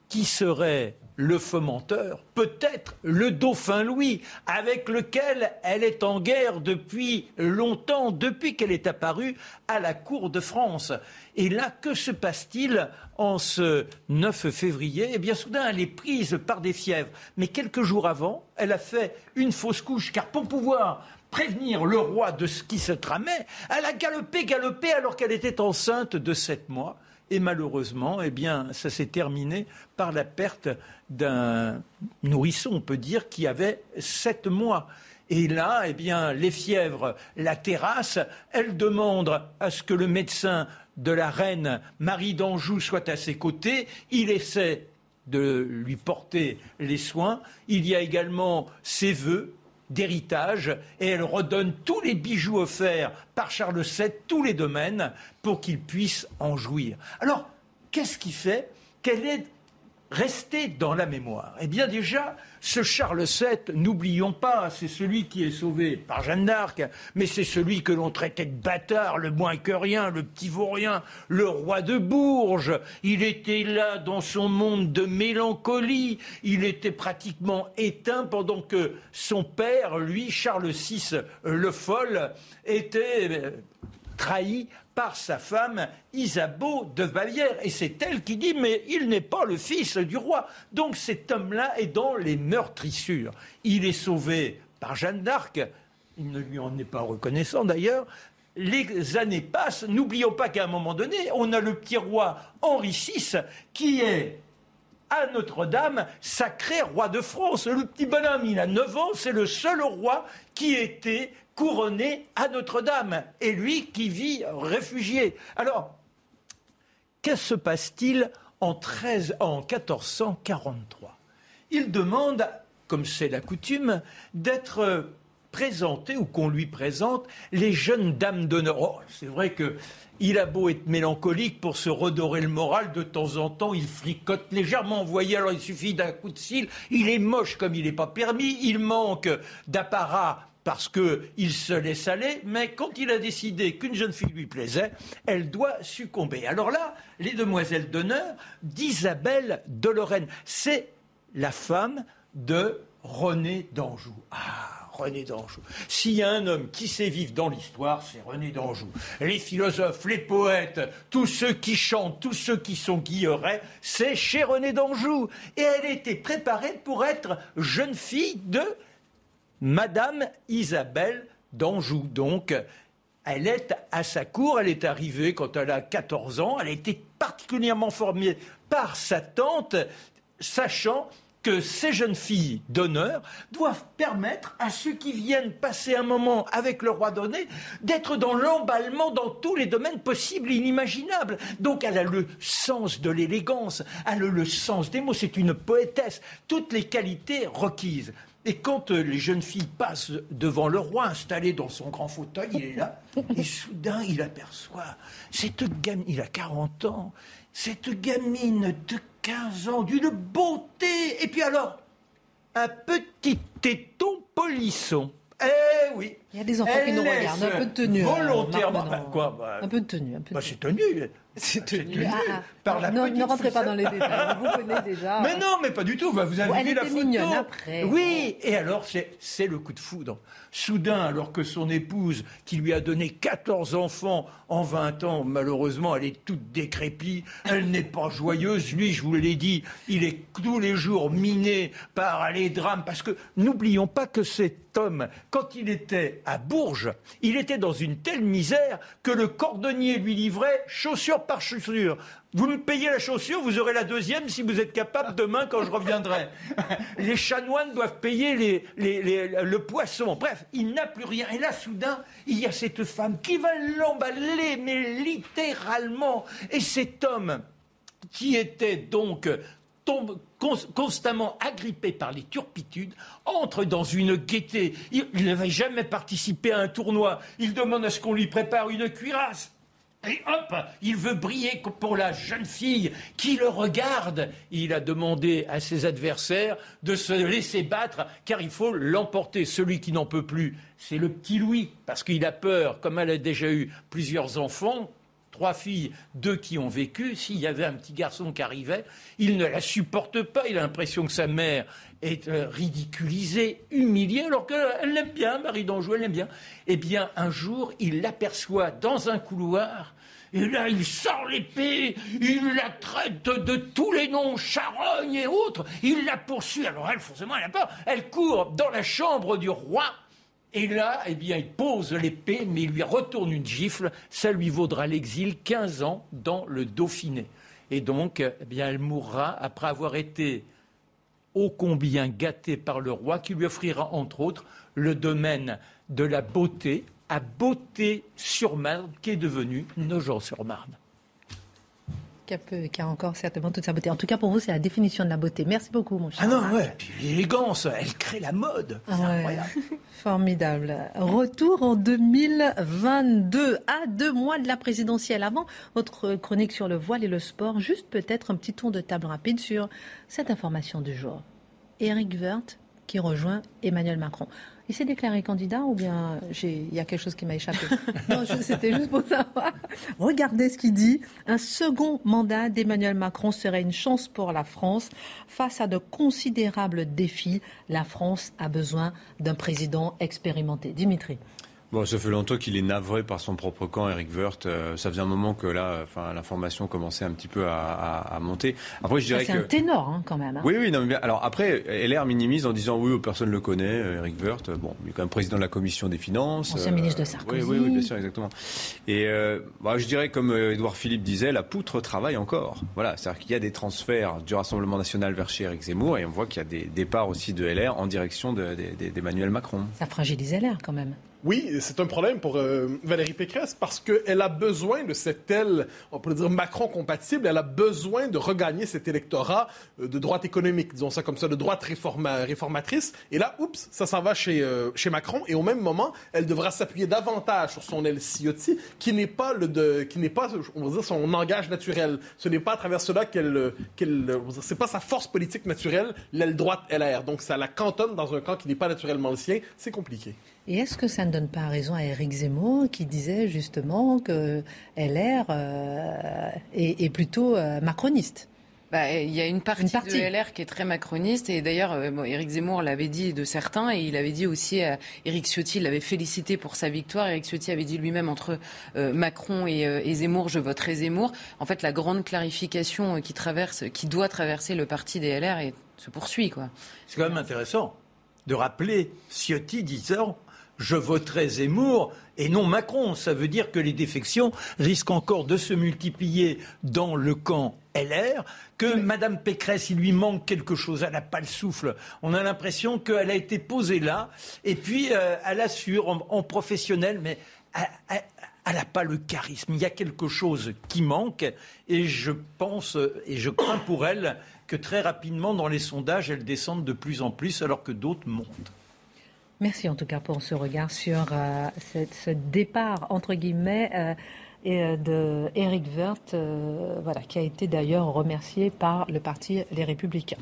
qui serait le fomenteur, peut-être le dauphin Louis, avec lequel elle est en guerre depuis longtemps, depuis qu'elle est apparue à la cour de France. Et là, que se passe-t-il en ce 9 février? Eh bien, soudain, elle est prise par des fièvres. Mais quelques jours avant, elle a fait une fausse couche, car pour pouvoir prévenir le roi de ce qui se tramait, elle a galopé, galopé alors qu'elle était enceinte de sept mois. Et malheureusement, eh bien, ça s'est terminé par la perte d'un nourrisson, on peut dire, qui avait sept mois. Et là, eh bien, les fièvres la terrassent. Elle demande à ce que le médecin de la reine Marie d'Anjou soit à ses côtés. Il essaie de lui porter les soins. Il y a également ses vœux d'héritage et elle redonne tous les bijoux offerts par Charles VII, tous les domaines, pour qu'il puisse en jouir. Alors, qu'est-ce qui fait? Qu'elle est rester dans la mémoire Eh bien déjà, ce Charles VII, n'oublions pas, c'est celui qui est sauvé par Jeanne d'Arc, mais c'est celui que l'on traitait de bâtard, le moins que rien, le petit vaurien, le roi de Bourges. Il était là dans son monde de mélancolie, il était pratiquement éteint pendant que son père, lui, Charles VI le Foll, était euh, trahi par sa femme Isabeau de Bavière. Et c'est elle qui dit, mais il n'est pas le fils du roi. Donc cet homme-là est dans les meurtrissures. Il est sauvé par Jeanne d'Arc, il ne lui en est pas reconnaissant d'ailleurs, les années passent. N'oublions pas qu'à un moment donné, on a le petit roi Henri VI qui est à Notre-Dame, sacré roi de France. Le petit bonhomme, il a 9 ans, c'est le seul roi qui était couronné à Notre-Dame. Et lui qui vit réfugié. Alors, que se passe-t-il en, 13, en 1443 Il demande, comme c'est la coutume, d'être présenté ou qu'on lui présente les jeunes dames d'honneur. Oh, c'est vrai que il a beau être mélancolique pour se redorer le moral, de temps en temps, il fricote légèrement. Vous voyez, alors il suffit d'un coup de cils. Il est moche comme il n'est pas permis. Il manque d'apparat parce qu'il se laisse aller, mais quand il a décidé qu'une jeune fille lui plaisait, elle doit succomber. Alors là, les demoiselles d'honneur d'Isabelle de Lorraine, c'est la femme de René d'Anjou. Ah René d'Anjou. S'il y a un homme qui sait vivre dans l'histoire, c'est René d'Anjou. Les philosophes, les poètes, tous ceux qui chantent, tous ceux qui sont guillerets, c'est chez René d'Anjou. Et elle était préparée pour être jeune fille de Madame Isabelle d'Anjou. Donc, elle est à sa cour, elle est arrivée quand elle a 14 ans, elle a été particulièrement formée par sa tante, sachant que ces jeunes filles d'honneur doivent permettre à ceux qui viennent passer un moment avec le roi donné d'être dans l'emballement dans tous les domaines possibles et inimaginables. Donc elle a le sens de l'élégance, elle a le sens des mots, c'est une poétesse, toutes les qualités requises. Et quand euh, les jeunes filles passent devant le roi installé dans son grand fauteuil, il est là, et soudain il aperçoit cette gamine, il a 40 ans, cette gamine de 15 ans, d'une beauté. Et puis alors, un petit téton polisson. Eh oui. Il y a des enfants qui nous regardent. Un peu de tenue. Hein, volontairement. Bah, quoi, bah, un peu de tenue. Un peu bah, c'est tenu. C'est tenu. Ah, ah. par la non, ne rentrez pas dans les détails. Vous connaissez déjà. Mais non, mais pas du tout. Vous avez vu la photo. après. Oui. Et alors, c'est le coup de foudre. Soudain, alors que son épouse, qui lui a donné 14 enfants en 20 ans, malheureusement, elle est toute décrépite, elle n'est pas joyeuse. Lui, je vous l'ai dit, il est tous les jours miné par les drames. Parce que n'oublions pas que cet homme, quand il était à Bourges, il était dans une telle misère que le cordonnier lui livrait chaussure par chaussure. Vous me payez la chaussure, vous aurez la deuxième si vous êtes capable demain quand je reviendrai. les chanoines doivent payer le poisson. Bref, il n'a plus rien. Et là, soudain, il y a cette femme qui va l'emballer, mais littéralement. Et cet homme, qui était donc constamment agrippé par les turpitudes, entre dans une gaieté. Il n'avait jamais participé à un tournoi. Il demande à ce qu'on lui prépare une cuirasse. Et hop, il veut briller pour la jeune fille qui le regarde. Il a demandé à ses adversaires de se laisser battre car il faut l'emporter. Celui qui n'en peut plus, c'est le petit Louis parce qu'il a peur, comme elle a déjà eu plusieurs enfants, trois filles, deux qui ont vécu, s'il y avait un petit garçon qui arrivait, il ne la supporte pas. Il a l'impression que sa mère est euh, ridiculisée, humiliée, alors qu'elle l'aime bien, Marie d'Anjou, elle l'aime bien. Eh bien, un jour, il l'aperçoit dans un couloir. Et là, il sort l'épée, il la traite de tous les noms, charogne et autres. Il la poursuit. Alors elle, forcément, elle a peur. Elle court dans la chambre du roi. Et là, eh bien, il pose l'épée, mais il lui retourne une gifle. Ça lui vaudra l'exil 15 ans dans le Dauphiné. Et donc, eh bien, elle mourra après avoir été ô combien gâtée par le roi, qui lui offrira, entre autres, le domaine de la beauté à Beauté-sur-Marne, qui est devenu Nogent-sur-Marne qui a, encore certainement toute sa beauté. En tout cas, pour vous, c'est la définition de la beauté. Merci beaucoup, mon cher. Ah non, ouais. Puis l'élégance, elle crée la mode. C'est incroyable. Formidable. Retour en 2022, à deux mois de la présidentielle. Avant votre chronique sur le voile et le sport, juste peut-être un petit tour de table rapide sur cette information du jour. Éric Woerth qui rejoint Emmanuel Macron. Il s'est déclaré candidat ou bien il y a quelque chose qui m'a échappé Non, c'était juste pour savoir. Regardez ce qu'il dit. Un second mandat d'Emmanuel Macron serait une chance pour la France. Face à de considérables défis, la France a besoin d'un président expérimenté. Dimitri. Bon, ça fait longtemps qu'il est navré par son propre camp, Eric Woerth. Euh, ça faisait un moment que là, enfin, l'information commençait un petit peu à, monter. Après, je dirais que c'est un ténor hein, quand même. Hein. Oui, oui. Non, mais alors après, LR minimise en disant oui, personne ne le connaît, euh, Eric Woerth. Bon, il est quand même président de la commission des finances. Ancien ministre de Sarkozy. Oui, oui, bien sûr, exactement. Et bah, je dirais, comme Édouard Philippe disait, la poutre travaille encore. Voilà, c'est-à-dire qu'il y a des transferts du Rassemblement national vers chez Eric Zemmour et on voit qu'il y a des départs aussi de LR en direction d'Emmanuel Macron. Ça fragilise LR quand même. Oui, c'est un problème pour euh, Valérie Pécresse parce qu'elle a besoin de cette aile, on pourrait dire Macron compatible, elle a besoin de regagner cet électorat euh, de droite économique, disons ça comme ça, de droite réformatrice. Et là, oups, ça s'en va chez, euh, chez Macron. Et au même moment, elle devra s'appuyer davantage sur son aile Ciotti, qui n'est pas, on dire, son langage naturel. Ce n'est pas à travers cela qu'elle... qu'elle c'est pas sa force politique naturelle, l'aile droite LR. Donc ça la cantonne dans un camp qui n'est pas naturellement le sien. C'est compliqué. Et est-ce que ça ne donne pas raison à Éric Zemmour qui disait justement que LR euh, est, plutôt euh, macroniste? Bah, il y a une partie, de LR qui est très macroniste et d'ailleurs euh, Éric Zemmour l'avait dit de certains et il avait dit aussi à Éric Ciotti, il l'avait félicité pour sa victoire. Éric Ciotti avait dit lui-même entre Macron et, et, Zemmour, je voterai Zemmour. En fait, la grande clarification qui traverse, qui doit traverser le parti des LR et se poursuit quoi. C'est quand même intéressant de rappeler Ciotti disant je voterai Zemmour et non Macron. Ça veut dire que les défections risquent encore de se multiplier dans le camp LR, que Mme Pécresse, il lui manque quelque chose, elle n'a pas le souffle. On a l'impression qu'elle a été posée là, et puis euh, elle assure en, en professionnel, mais elle n'a pas le charisme. Il y a quelque chose qui manque, et je pense, et je crains pour elle, que très rapidement, dans les sondages, elle descende de plus en plus, alors que d'autres montent. Merci en tout cas pour ce regard sur euh, ce, départ, entre guillemets, euh, euh, de Eric Woerth, voilà, qui a été d'ailleurs remercié par le parti Les Républicains.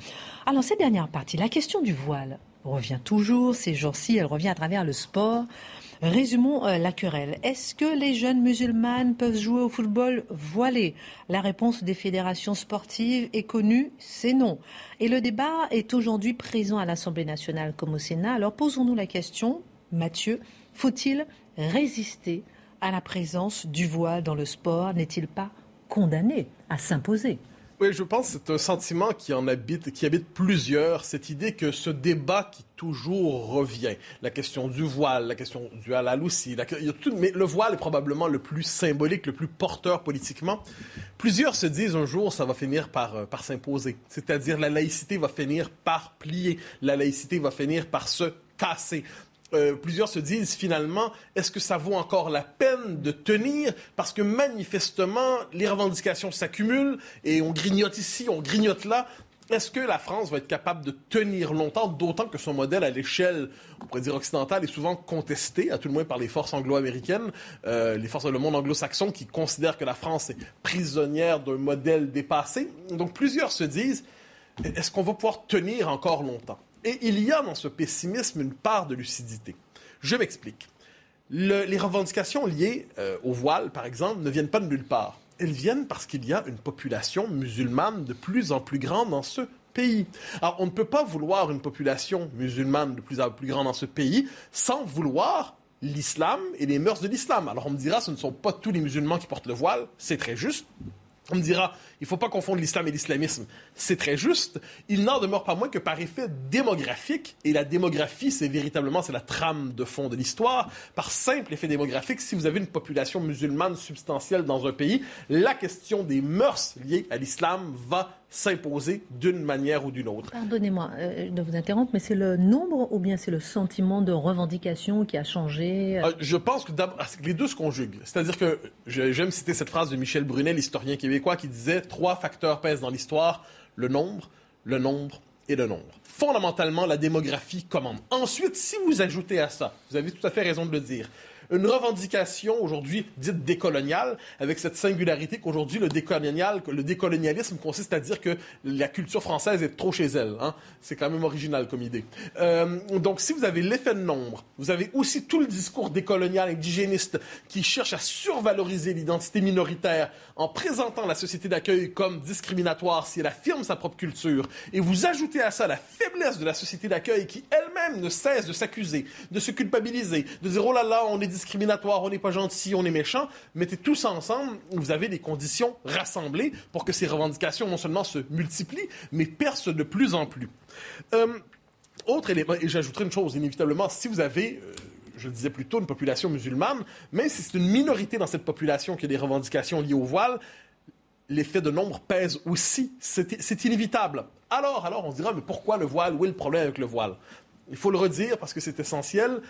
Alors, cette dernière partie, la question du voile revient toujours ces jours-ci, elle revient à travers le sport. Résumons euh, la querelle. Est-ce que les jeunes musulmanes peuvent jouer au football voilé? La réponse des fédérations sportives est connue, c'est non. Et le débat est aujourd'hui présent à l'Assemblée nationale comme au Sénat. Alors posons-nous la question, Mathieu, faut-il résister à la présence du voile dans le sport? N'est-il pas condamné à s'imposer? Oui, je pense que c'est un sentiment qui habite plusieurs, cette idée que ce débat qui toujours revient, la question du voile, la question du halal aussi, mais le voile est probablement le plus symbolique, le plus porteur politiquement. Plusieurs se disent un jour ça va finir par, euh, par s'imposer, c'est-à-dire la laïcité va finir par plier, la laïcité va finir par se casser. Euh, plusieurs se disent finalement, est-ce que ça vaut encore la peine de tenir? Parce que manifestement, les revendications s'accumulent et on grignote ici, on grignote là. Est-ce que la France va être capable de tenir longtemps, d'autant que son modèle à l'échelle, on pourrait dire occidentale, est souvent contesté, à tout le moins par les forces anglo-américaines, euh, les forces le monde anglo-saxon qui considèrent que la France est prisonnière d'un modèle dépassé? Donc plusieurs se disent, est-ce qu'on va pouvoir tenir encore longtemps? Et il y a dans ce pessimisme une part de lucidité. Je m'explique. les revendications liées euh, au voile, par exemple, ne viennent pas de nulle part. Elles viennent parce qu'il y a une population musulmane de plus en plus grande dans ce pays. Alors, on ne peut pas vouloir une population musulmane de plus en plus grande dans ce pays sans vouloir l'islam et les mœurs de l'islam. Alors, on me dira, ce ne sont pas tous les musulmans qui portent le voile, c'est très juste. On me dira, il ne faut pas confondre l'islam et l'islamisme. C'est très juste. Il n'en demeure pas moins que par effet démographique, et la démographie, c'est véritablement c'est la trame de fond de l'histoire, par simple effet démographique, si vous avez une population musulmane substantielle dans un pays, la question des mœurs liées à l'islam va s'imposer d'une manière ou d'une autre. Pardonnez-moi euh, de vous interrompre, mais c'est le nombre ou bien c'est le sentiment de revendication qui a changé euh? Euh, Je pense que les deux se conjuguent. C'est-à-dire que j'aime citer cette phrase de Michel Brunet, l'historien québécois, qui disait trois facteurs pèsent dans l'histoire, le nombre, le nombre et le nombre. Fondamentalement, la démographie commande. Ensuite, si vous ajoutez à ça, vous avez tout à fait raison de le dire, une revendication aujourd'hui dite décoloniale, avec cette singularité qu'aujourd'hui le décolonial, le décolonialisme consiste à dire que la culture française est trop chez elle. Hein. C'est quand même original comme idée. Euh, donc si vous avez l'effet de nombre, vous avez aussi tout le discours décolonial indigéniste qui cherche à survaloriser l'identité minoritaire en présentant la société d'accueil comme discriminatoire si elle affirme sa propre culture, et vous ajoutez à ça la faiblesse de la société d'accueil qui elle-même ne cessent de s'accuser, de se culpabiliser, de dire oh là là, on est discriminatoire, on n'est pas gentil, on est méchant, mettez tous ensemble, vous avez des conditions rassemblées pour que ces revendications non seulement se multiplient, mais percent de plus en plus. Euh, autre élément, et j'ajouterai une chose, inévitablement, si vous avez, euh, je le disais plus tôt, une population musulmane, même si c'est une minorité dans cette population qui a des revendications liées au voile, l'effet de nombre pèse aussi. C'est inévitable. Alors, alors, on se dira, mais pourquoi le voile? Où est le problème avec le voile? Il faut le redire parce que c'est essentiel.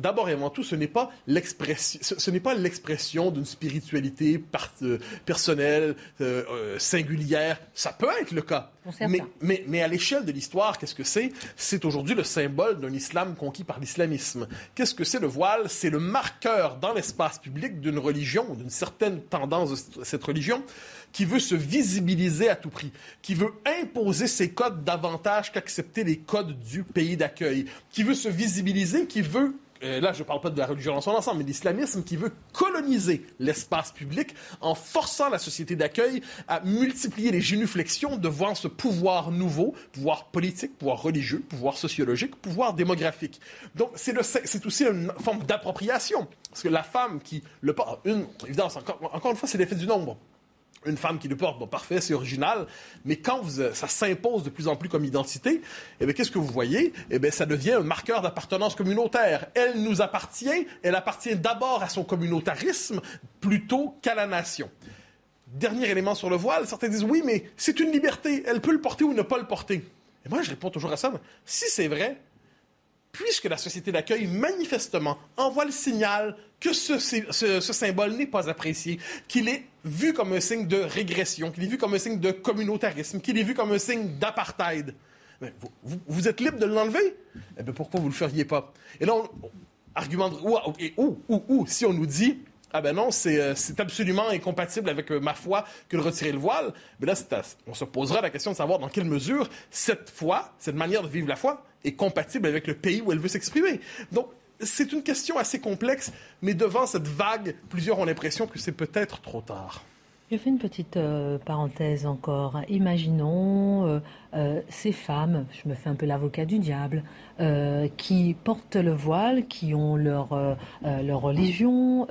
D'abord et avant tout, ce n'est pas l'expression, ce, n'est pas l'expression d'une spiritualité euh, personnelle, euh, euh, singulière. Ça peut être le cas. Mais, mais, mais, à l'échelle de l'histoire, qu'est-ce que c'est? C'est aujourd'hui le symbole d'un islam conquis par l'islamisme. Qu'est-ce que c'est le voile? C'est le marqueur dans l'espace public d'une religion, d'une certaine tendance de cette religion, qui veut se visibiliser à tout prix, qui veut imposer ses codes davantage qu'accepter les codes du pays d'accueil, qui veut se visibiliser, qui veut euh, là, je ne parle pas de la religion dans son ensemble, mais l'islamisme qui veut coloniser l'espace public en forçant la société d'accueil à multiplier les génuflexions devant ce pouvoir nouveau, pouvoir politique, pouvoir religieux, pouvoir sociologique, pouvoir démographique. Donc, c'est aussi une forme d'appropriation. Parce que la femme qui le porte, une, évidemment, encore, encore une fois, c'est l'effet du nombre une femme qui le porte, bon, parfait, c'est original, mais quand ça s'impose de plus en plus comme identité, eh qu'est-ce que vous voyez? Eh bien, ça devient un marqueur d'appartenance communautaire. Elle nous appartient, elle appartient d'abord à son communautarisme plutôt qu'à la nation. Dernier élément sur le voile, certains disent oui, mais c'est une liberté, elle peut le porter ou ne pas le porter. Et moi, je réponds toujours à ça, si c'est vrai, puisque la société d'accueil, manifestement, envoie le signal que ce, symbole n'est pas apprécié, qu'il est vu comme un signe de régression, qu'il est vu comme un signe de communautarisme, qu'il est vu comme un signe d'apartheid. Vous, êtes libre de l'enlever? Eh bien, pourquoi vous ne le feriez pas? Et là, on, argument ou, ou, ou, si on nous dit, ah ben non, c'est euh, absolument incompatible avec euh, ma foi que de retirer le voile, mais là, on se posera la question de savoir dans quelle mesure cette foi, cette manière de vivre la foi, est compatible avec le pays où elle veut s'exprimer. Donc, c'est une question assez complexe, mais devant cette vague, plusieurs ont l'impression que c'est peut-être trop tard. Je fais une petite euh, parenthèse encore. Imaginons euh, euh, ces femmes, je me fais un peu l'avocat du diable, qui portent le voile, qui ont leur, leur religion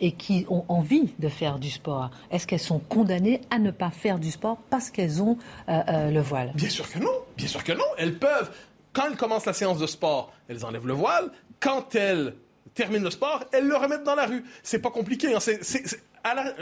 et qui ont envie de faire du sport. Est-ce qu'elles sont condamnées à ne pas faire du sport parce qu'elles ont le voile? Bien sûr que non. Bien sûr que non. Elles peuvent quand elles commencent la séance de sport, elles enlèvent le voile. Quand elles terminent le sport, elles le remettent dans la rue. C'est pas compliqué. Hein.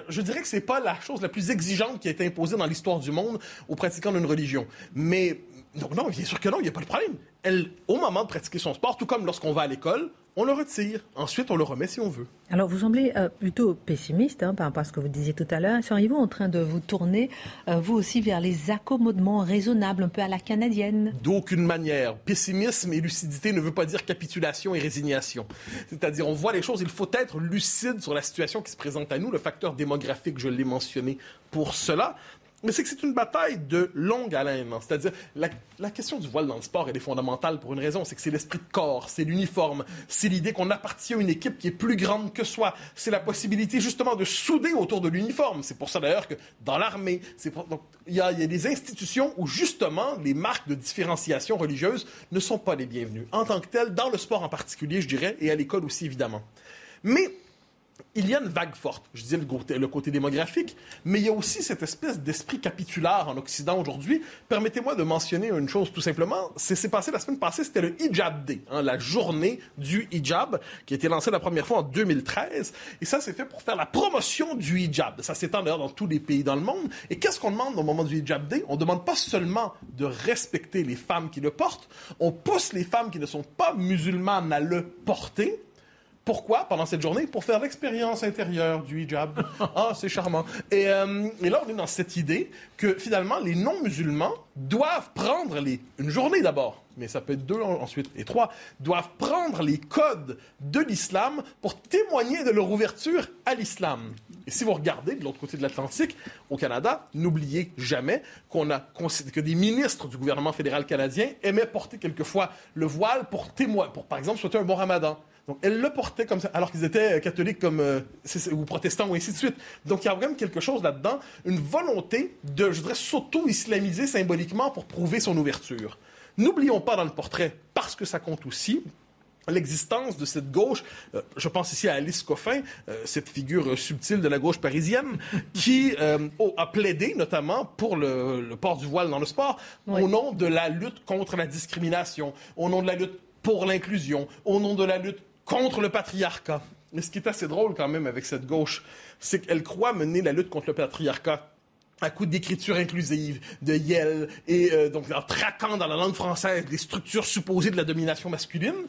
je dirais que c'est pas la chose la plus exigeante qui a été imposée dans l'histoire du monde aux pratiquants d'une religion. Mais non, non, bien sûr que non, il n'y a pas de problème. Elle, au moment de pratiquer son sport, tout comme lorsqu'on va à l'école, on le retire. Ensuite, on le remet si on veut. Alors, vous semblez euh, plutôt pessimiste hein, par rapport à ce que vous disiez tout à l'heure. Seriez-vous en train de vous tourner, euh, vous aussi, vers les accommodements raisonnables, un peu à la canadienne? D'aucune manière. Pessimisme et lucidité ne veut pas dire capitulation et résignation. C'est-à-dire, on voit les choses, il faut être lucide sur la situation qui se présente à nous. Le facteur démographique, je l'ai mentionné pour cela. Mais c'est que c'est une bataille de longue haleine. Hein. C'est-à-dire, la, question du voile dans le sport, elle est fondamentale pour une raison. C'est que c'est l'esprit de corps, c'est l'uniforme, c'est l'idée qu'on appartient à une équipe qui est plus grande que soi. C'est la possibilité, justement, de souder autour de l'uniforme. C'est pour ça, d'ailleurs, que dans l'armée, il y a, y a des institutions où, justement, les marques de différenciation religieuse ne sont pas les bienvenues. En tant que telles, dans le sport en particulier, je dirais, et à l'école aussi, évidemment. Mais il y a une vague forte. Je disais le côté, démographique, mais il y a aussi cette espèce d'esprit capitulaire en Occident aujourd'hui. Permettez-moi de mentionner une chose tout simplement. C'est passé la semaine passée, c'était le Hijab Day, hein, la journée du hijab, qui a été lancée la première fois en 2013. Et ça, c'est fait pour faire la promotion du hijab. Ça s'étend d'ailleurs dans tous les pays dans le monde. Et qu'est-ce qu'on demande au moment du Hijab Day? On demande pas seulement de respecter les femmes qui le portent, on pousse les femmes qui ne sont pas musulmanes à le porter pourquoi pendant cette journée? Pour faire l'expérience intérieure du hijab. ah, c'est charmant. Et, euh, et, là, on est dans cette idée que finalement, les non-musulmans doivent prendre les... une journée d'abord, mais ça peut être deux ensuite et trois, doivent prendre les codes de l'islam pour témoigner de leur ouverture à l'islam. Et si vous regardez de l'autre côté de l'Atlantique, au Canada, n'oubliez jamais qu'on a que des ministres du gouvernement fédéral canadien aimaient porter quelquefois le voile pour témoigner, pour par exemple souhaiter un bon ramadan. Donc, elle le portait comme ça, alors qu'ils étaient euh, catholiques comme, euh, ou protestants ou ainsi de suite. Donc, il y a vraiment quelque chose là-dedans, une volonté de, je dirais, s'auto-islamiser symboliquement pour prouver son ouverture. N'oublions pas dans le portrait, parce que ça compte aussi, l'existence de cette gauche, euh, je pense ici à Alice Coffin, euh, cette figure subtile de la gauche parisienne, qui euh, a plaidé notamment pour le, port du voile dans le sport au nom de la lutte contre la discrimination, au nom de la lutte pour l'inclusion, au nom de la lutte contre le patriarcat. Mais ce qui est assez drôle quand même avec cette gauche, c'est qu'elle croit mener la lutte contre le patriarcat à coup d'écriture inclusive, de Yel, et donc en traquant dans la langue française les structures supposées de la domination masculine.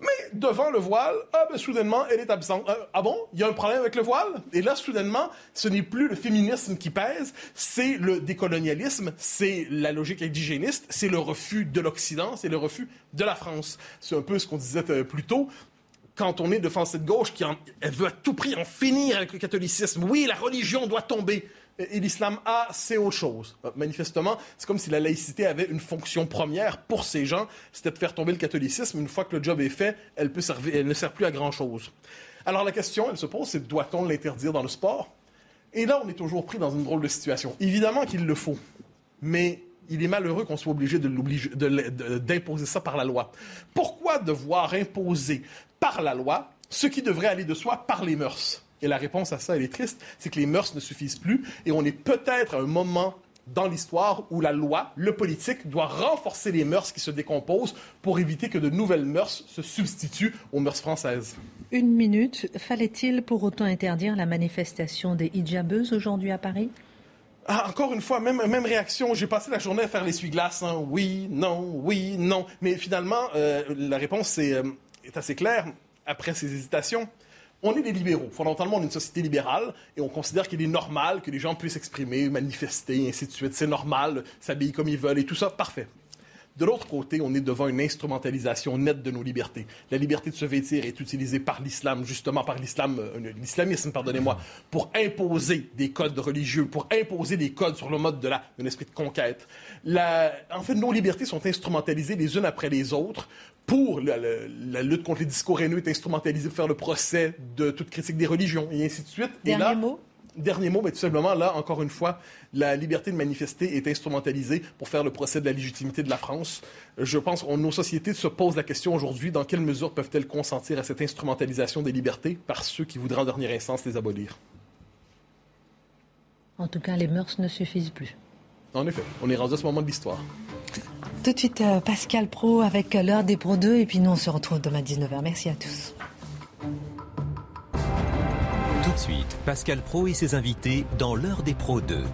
Mais devant le voile, ah ben, soudainement, elle est absente. Euh, ah bon, il y a un problème avec le voile? Et là, soudainement, ce n'est plus le féminisme qui pèse, c'est le décolonialisme, c'est la logique indigéniste, c'est le refus de l'Occident, c'est le refus de la France. C'est un peu ce qu'on disait euh, plus tôt quand on est devant cette gauche qui elle veut à tout prix en finir avec le catholicisme. Oui, la religion doit tomber et l'islam a, c'est autre chose. Euh, manifestement, c'est comme si la laïcité avait une fonction première pour ces gens, c'était de faire tomber le catholicisme. Une fois que le job est fait, elle, peut servir, elle ne sert plus à grand-chose. Alors la question, elle se pose, c'est doit-on l'interdire dans le sport? Et là, on est toujours pris dans une drôle de situation. Évidemment qu'il le faut, mais il est malheureux qu'on soit obligé d'imposer ça par la loi. Pourquoi devoir imposer par la loi ce qui devrait aller de soi par les mœurs? Et la réponse à ça, elle est triste, c'est que les mœurs ne suffisent plus et on est peut-être à un moment dans l'histoire où la loi, le politique, doit renforcer les mœurs qui se décomposent pour éviter que de nouvelles mœurs se substituent aux mœurs françaises. Une minute. Fallait-il pour autant interdire la manifestation des hijabeuses aujourd'hui à Paris? Ah, encore une fois, même, même réaction. J'ai passé la journée à faire l'essuie-glace. Hein. Oui, non, oui, non. Mais finalement, euh, la réponse est, euh, est assez claire après ces hésitations on est des libéraux. Fondamentalement, on est une société libérale et on considère qu'il est normal que les gens puissent s'exprimer, manifester, ainsi de suite. C'est normal, s'habiller comme ils veulent et tout ça, parfait. De l'autre côté, on est devant une instrumentalisation nette de nos libertés. La liberté de se vêtir est utilisée par l'islam, justement par l'islam, euh, l'islamisme, pardonnez-moi, pour imposer des codes religieux, pour imposer des codes sur le mode de d'un esprit de conquête. en fait, nos libertés sont instrumentalisées les unes après les autres pour la, lutte contre les discours haineux est instrumentalisée pour faire le procès de toute critique des religions et ainsi de suite. Dernier mot Dernier mot, mais tout simplement, là, encore une fois, la liberté de manifester est instrumentalisée pour faire le procès de la légitimité de la France. Je pense que nos sociétés se posent la question aujourd'hui, dans quelle mesure peuvent-elles consentir à cette instrumentalisation des libertés par ceux qui voudraient en dernière instance les abolir? En tout cas, les mœurs ne suffisent plus. En effet, on est rendu à ce moment de l'histoire. Tout de suite, euh, Pascal Pro avec l'heure des Pro 2, et puis nous, on se retrouve demain à 19h. Merci à tous. Tout de suite, Pascal Pro et ses invités dans l'heure des Pro 2.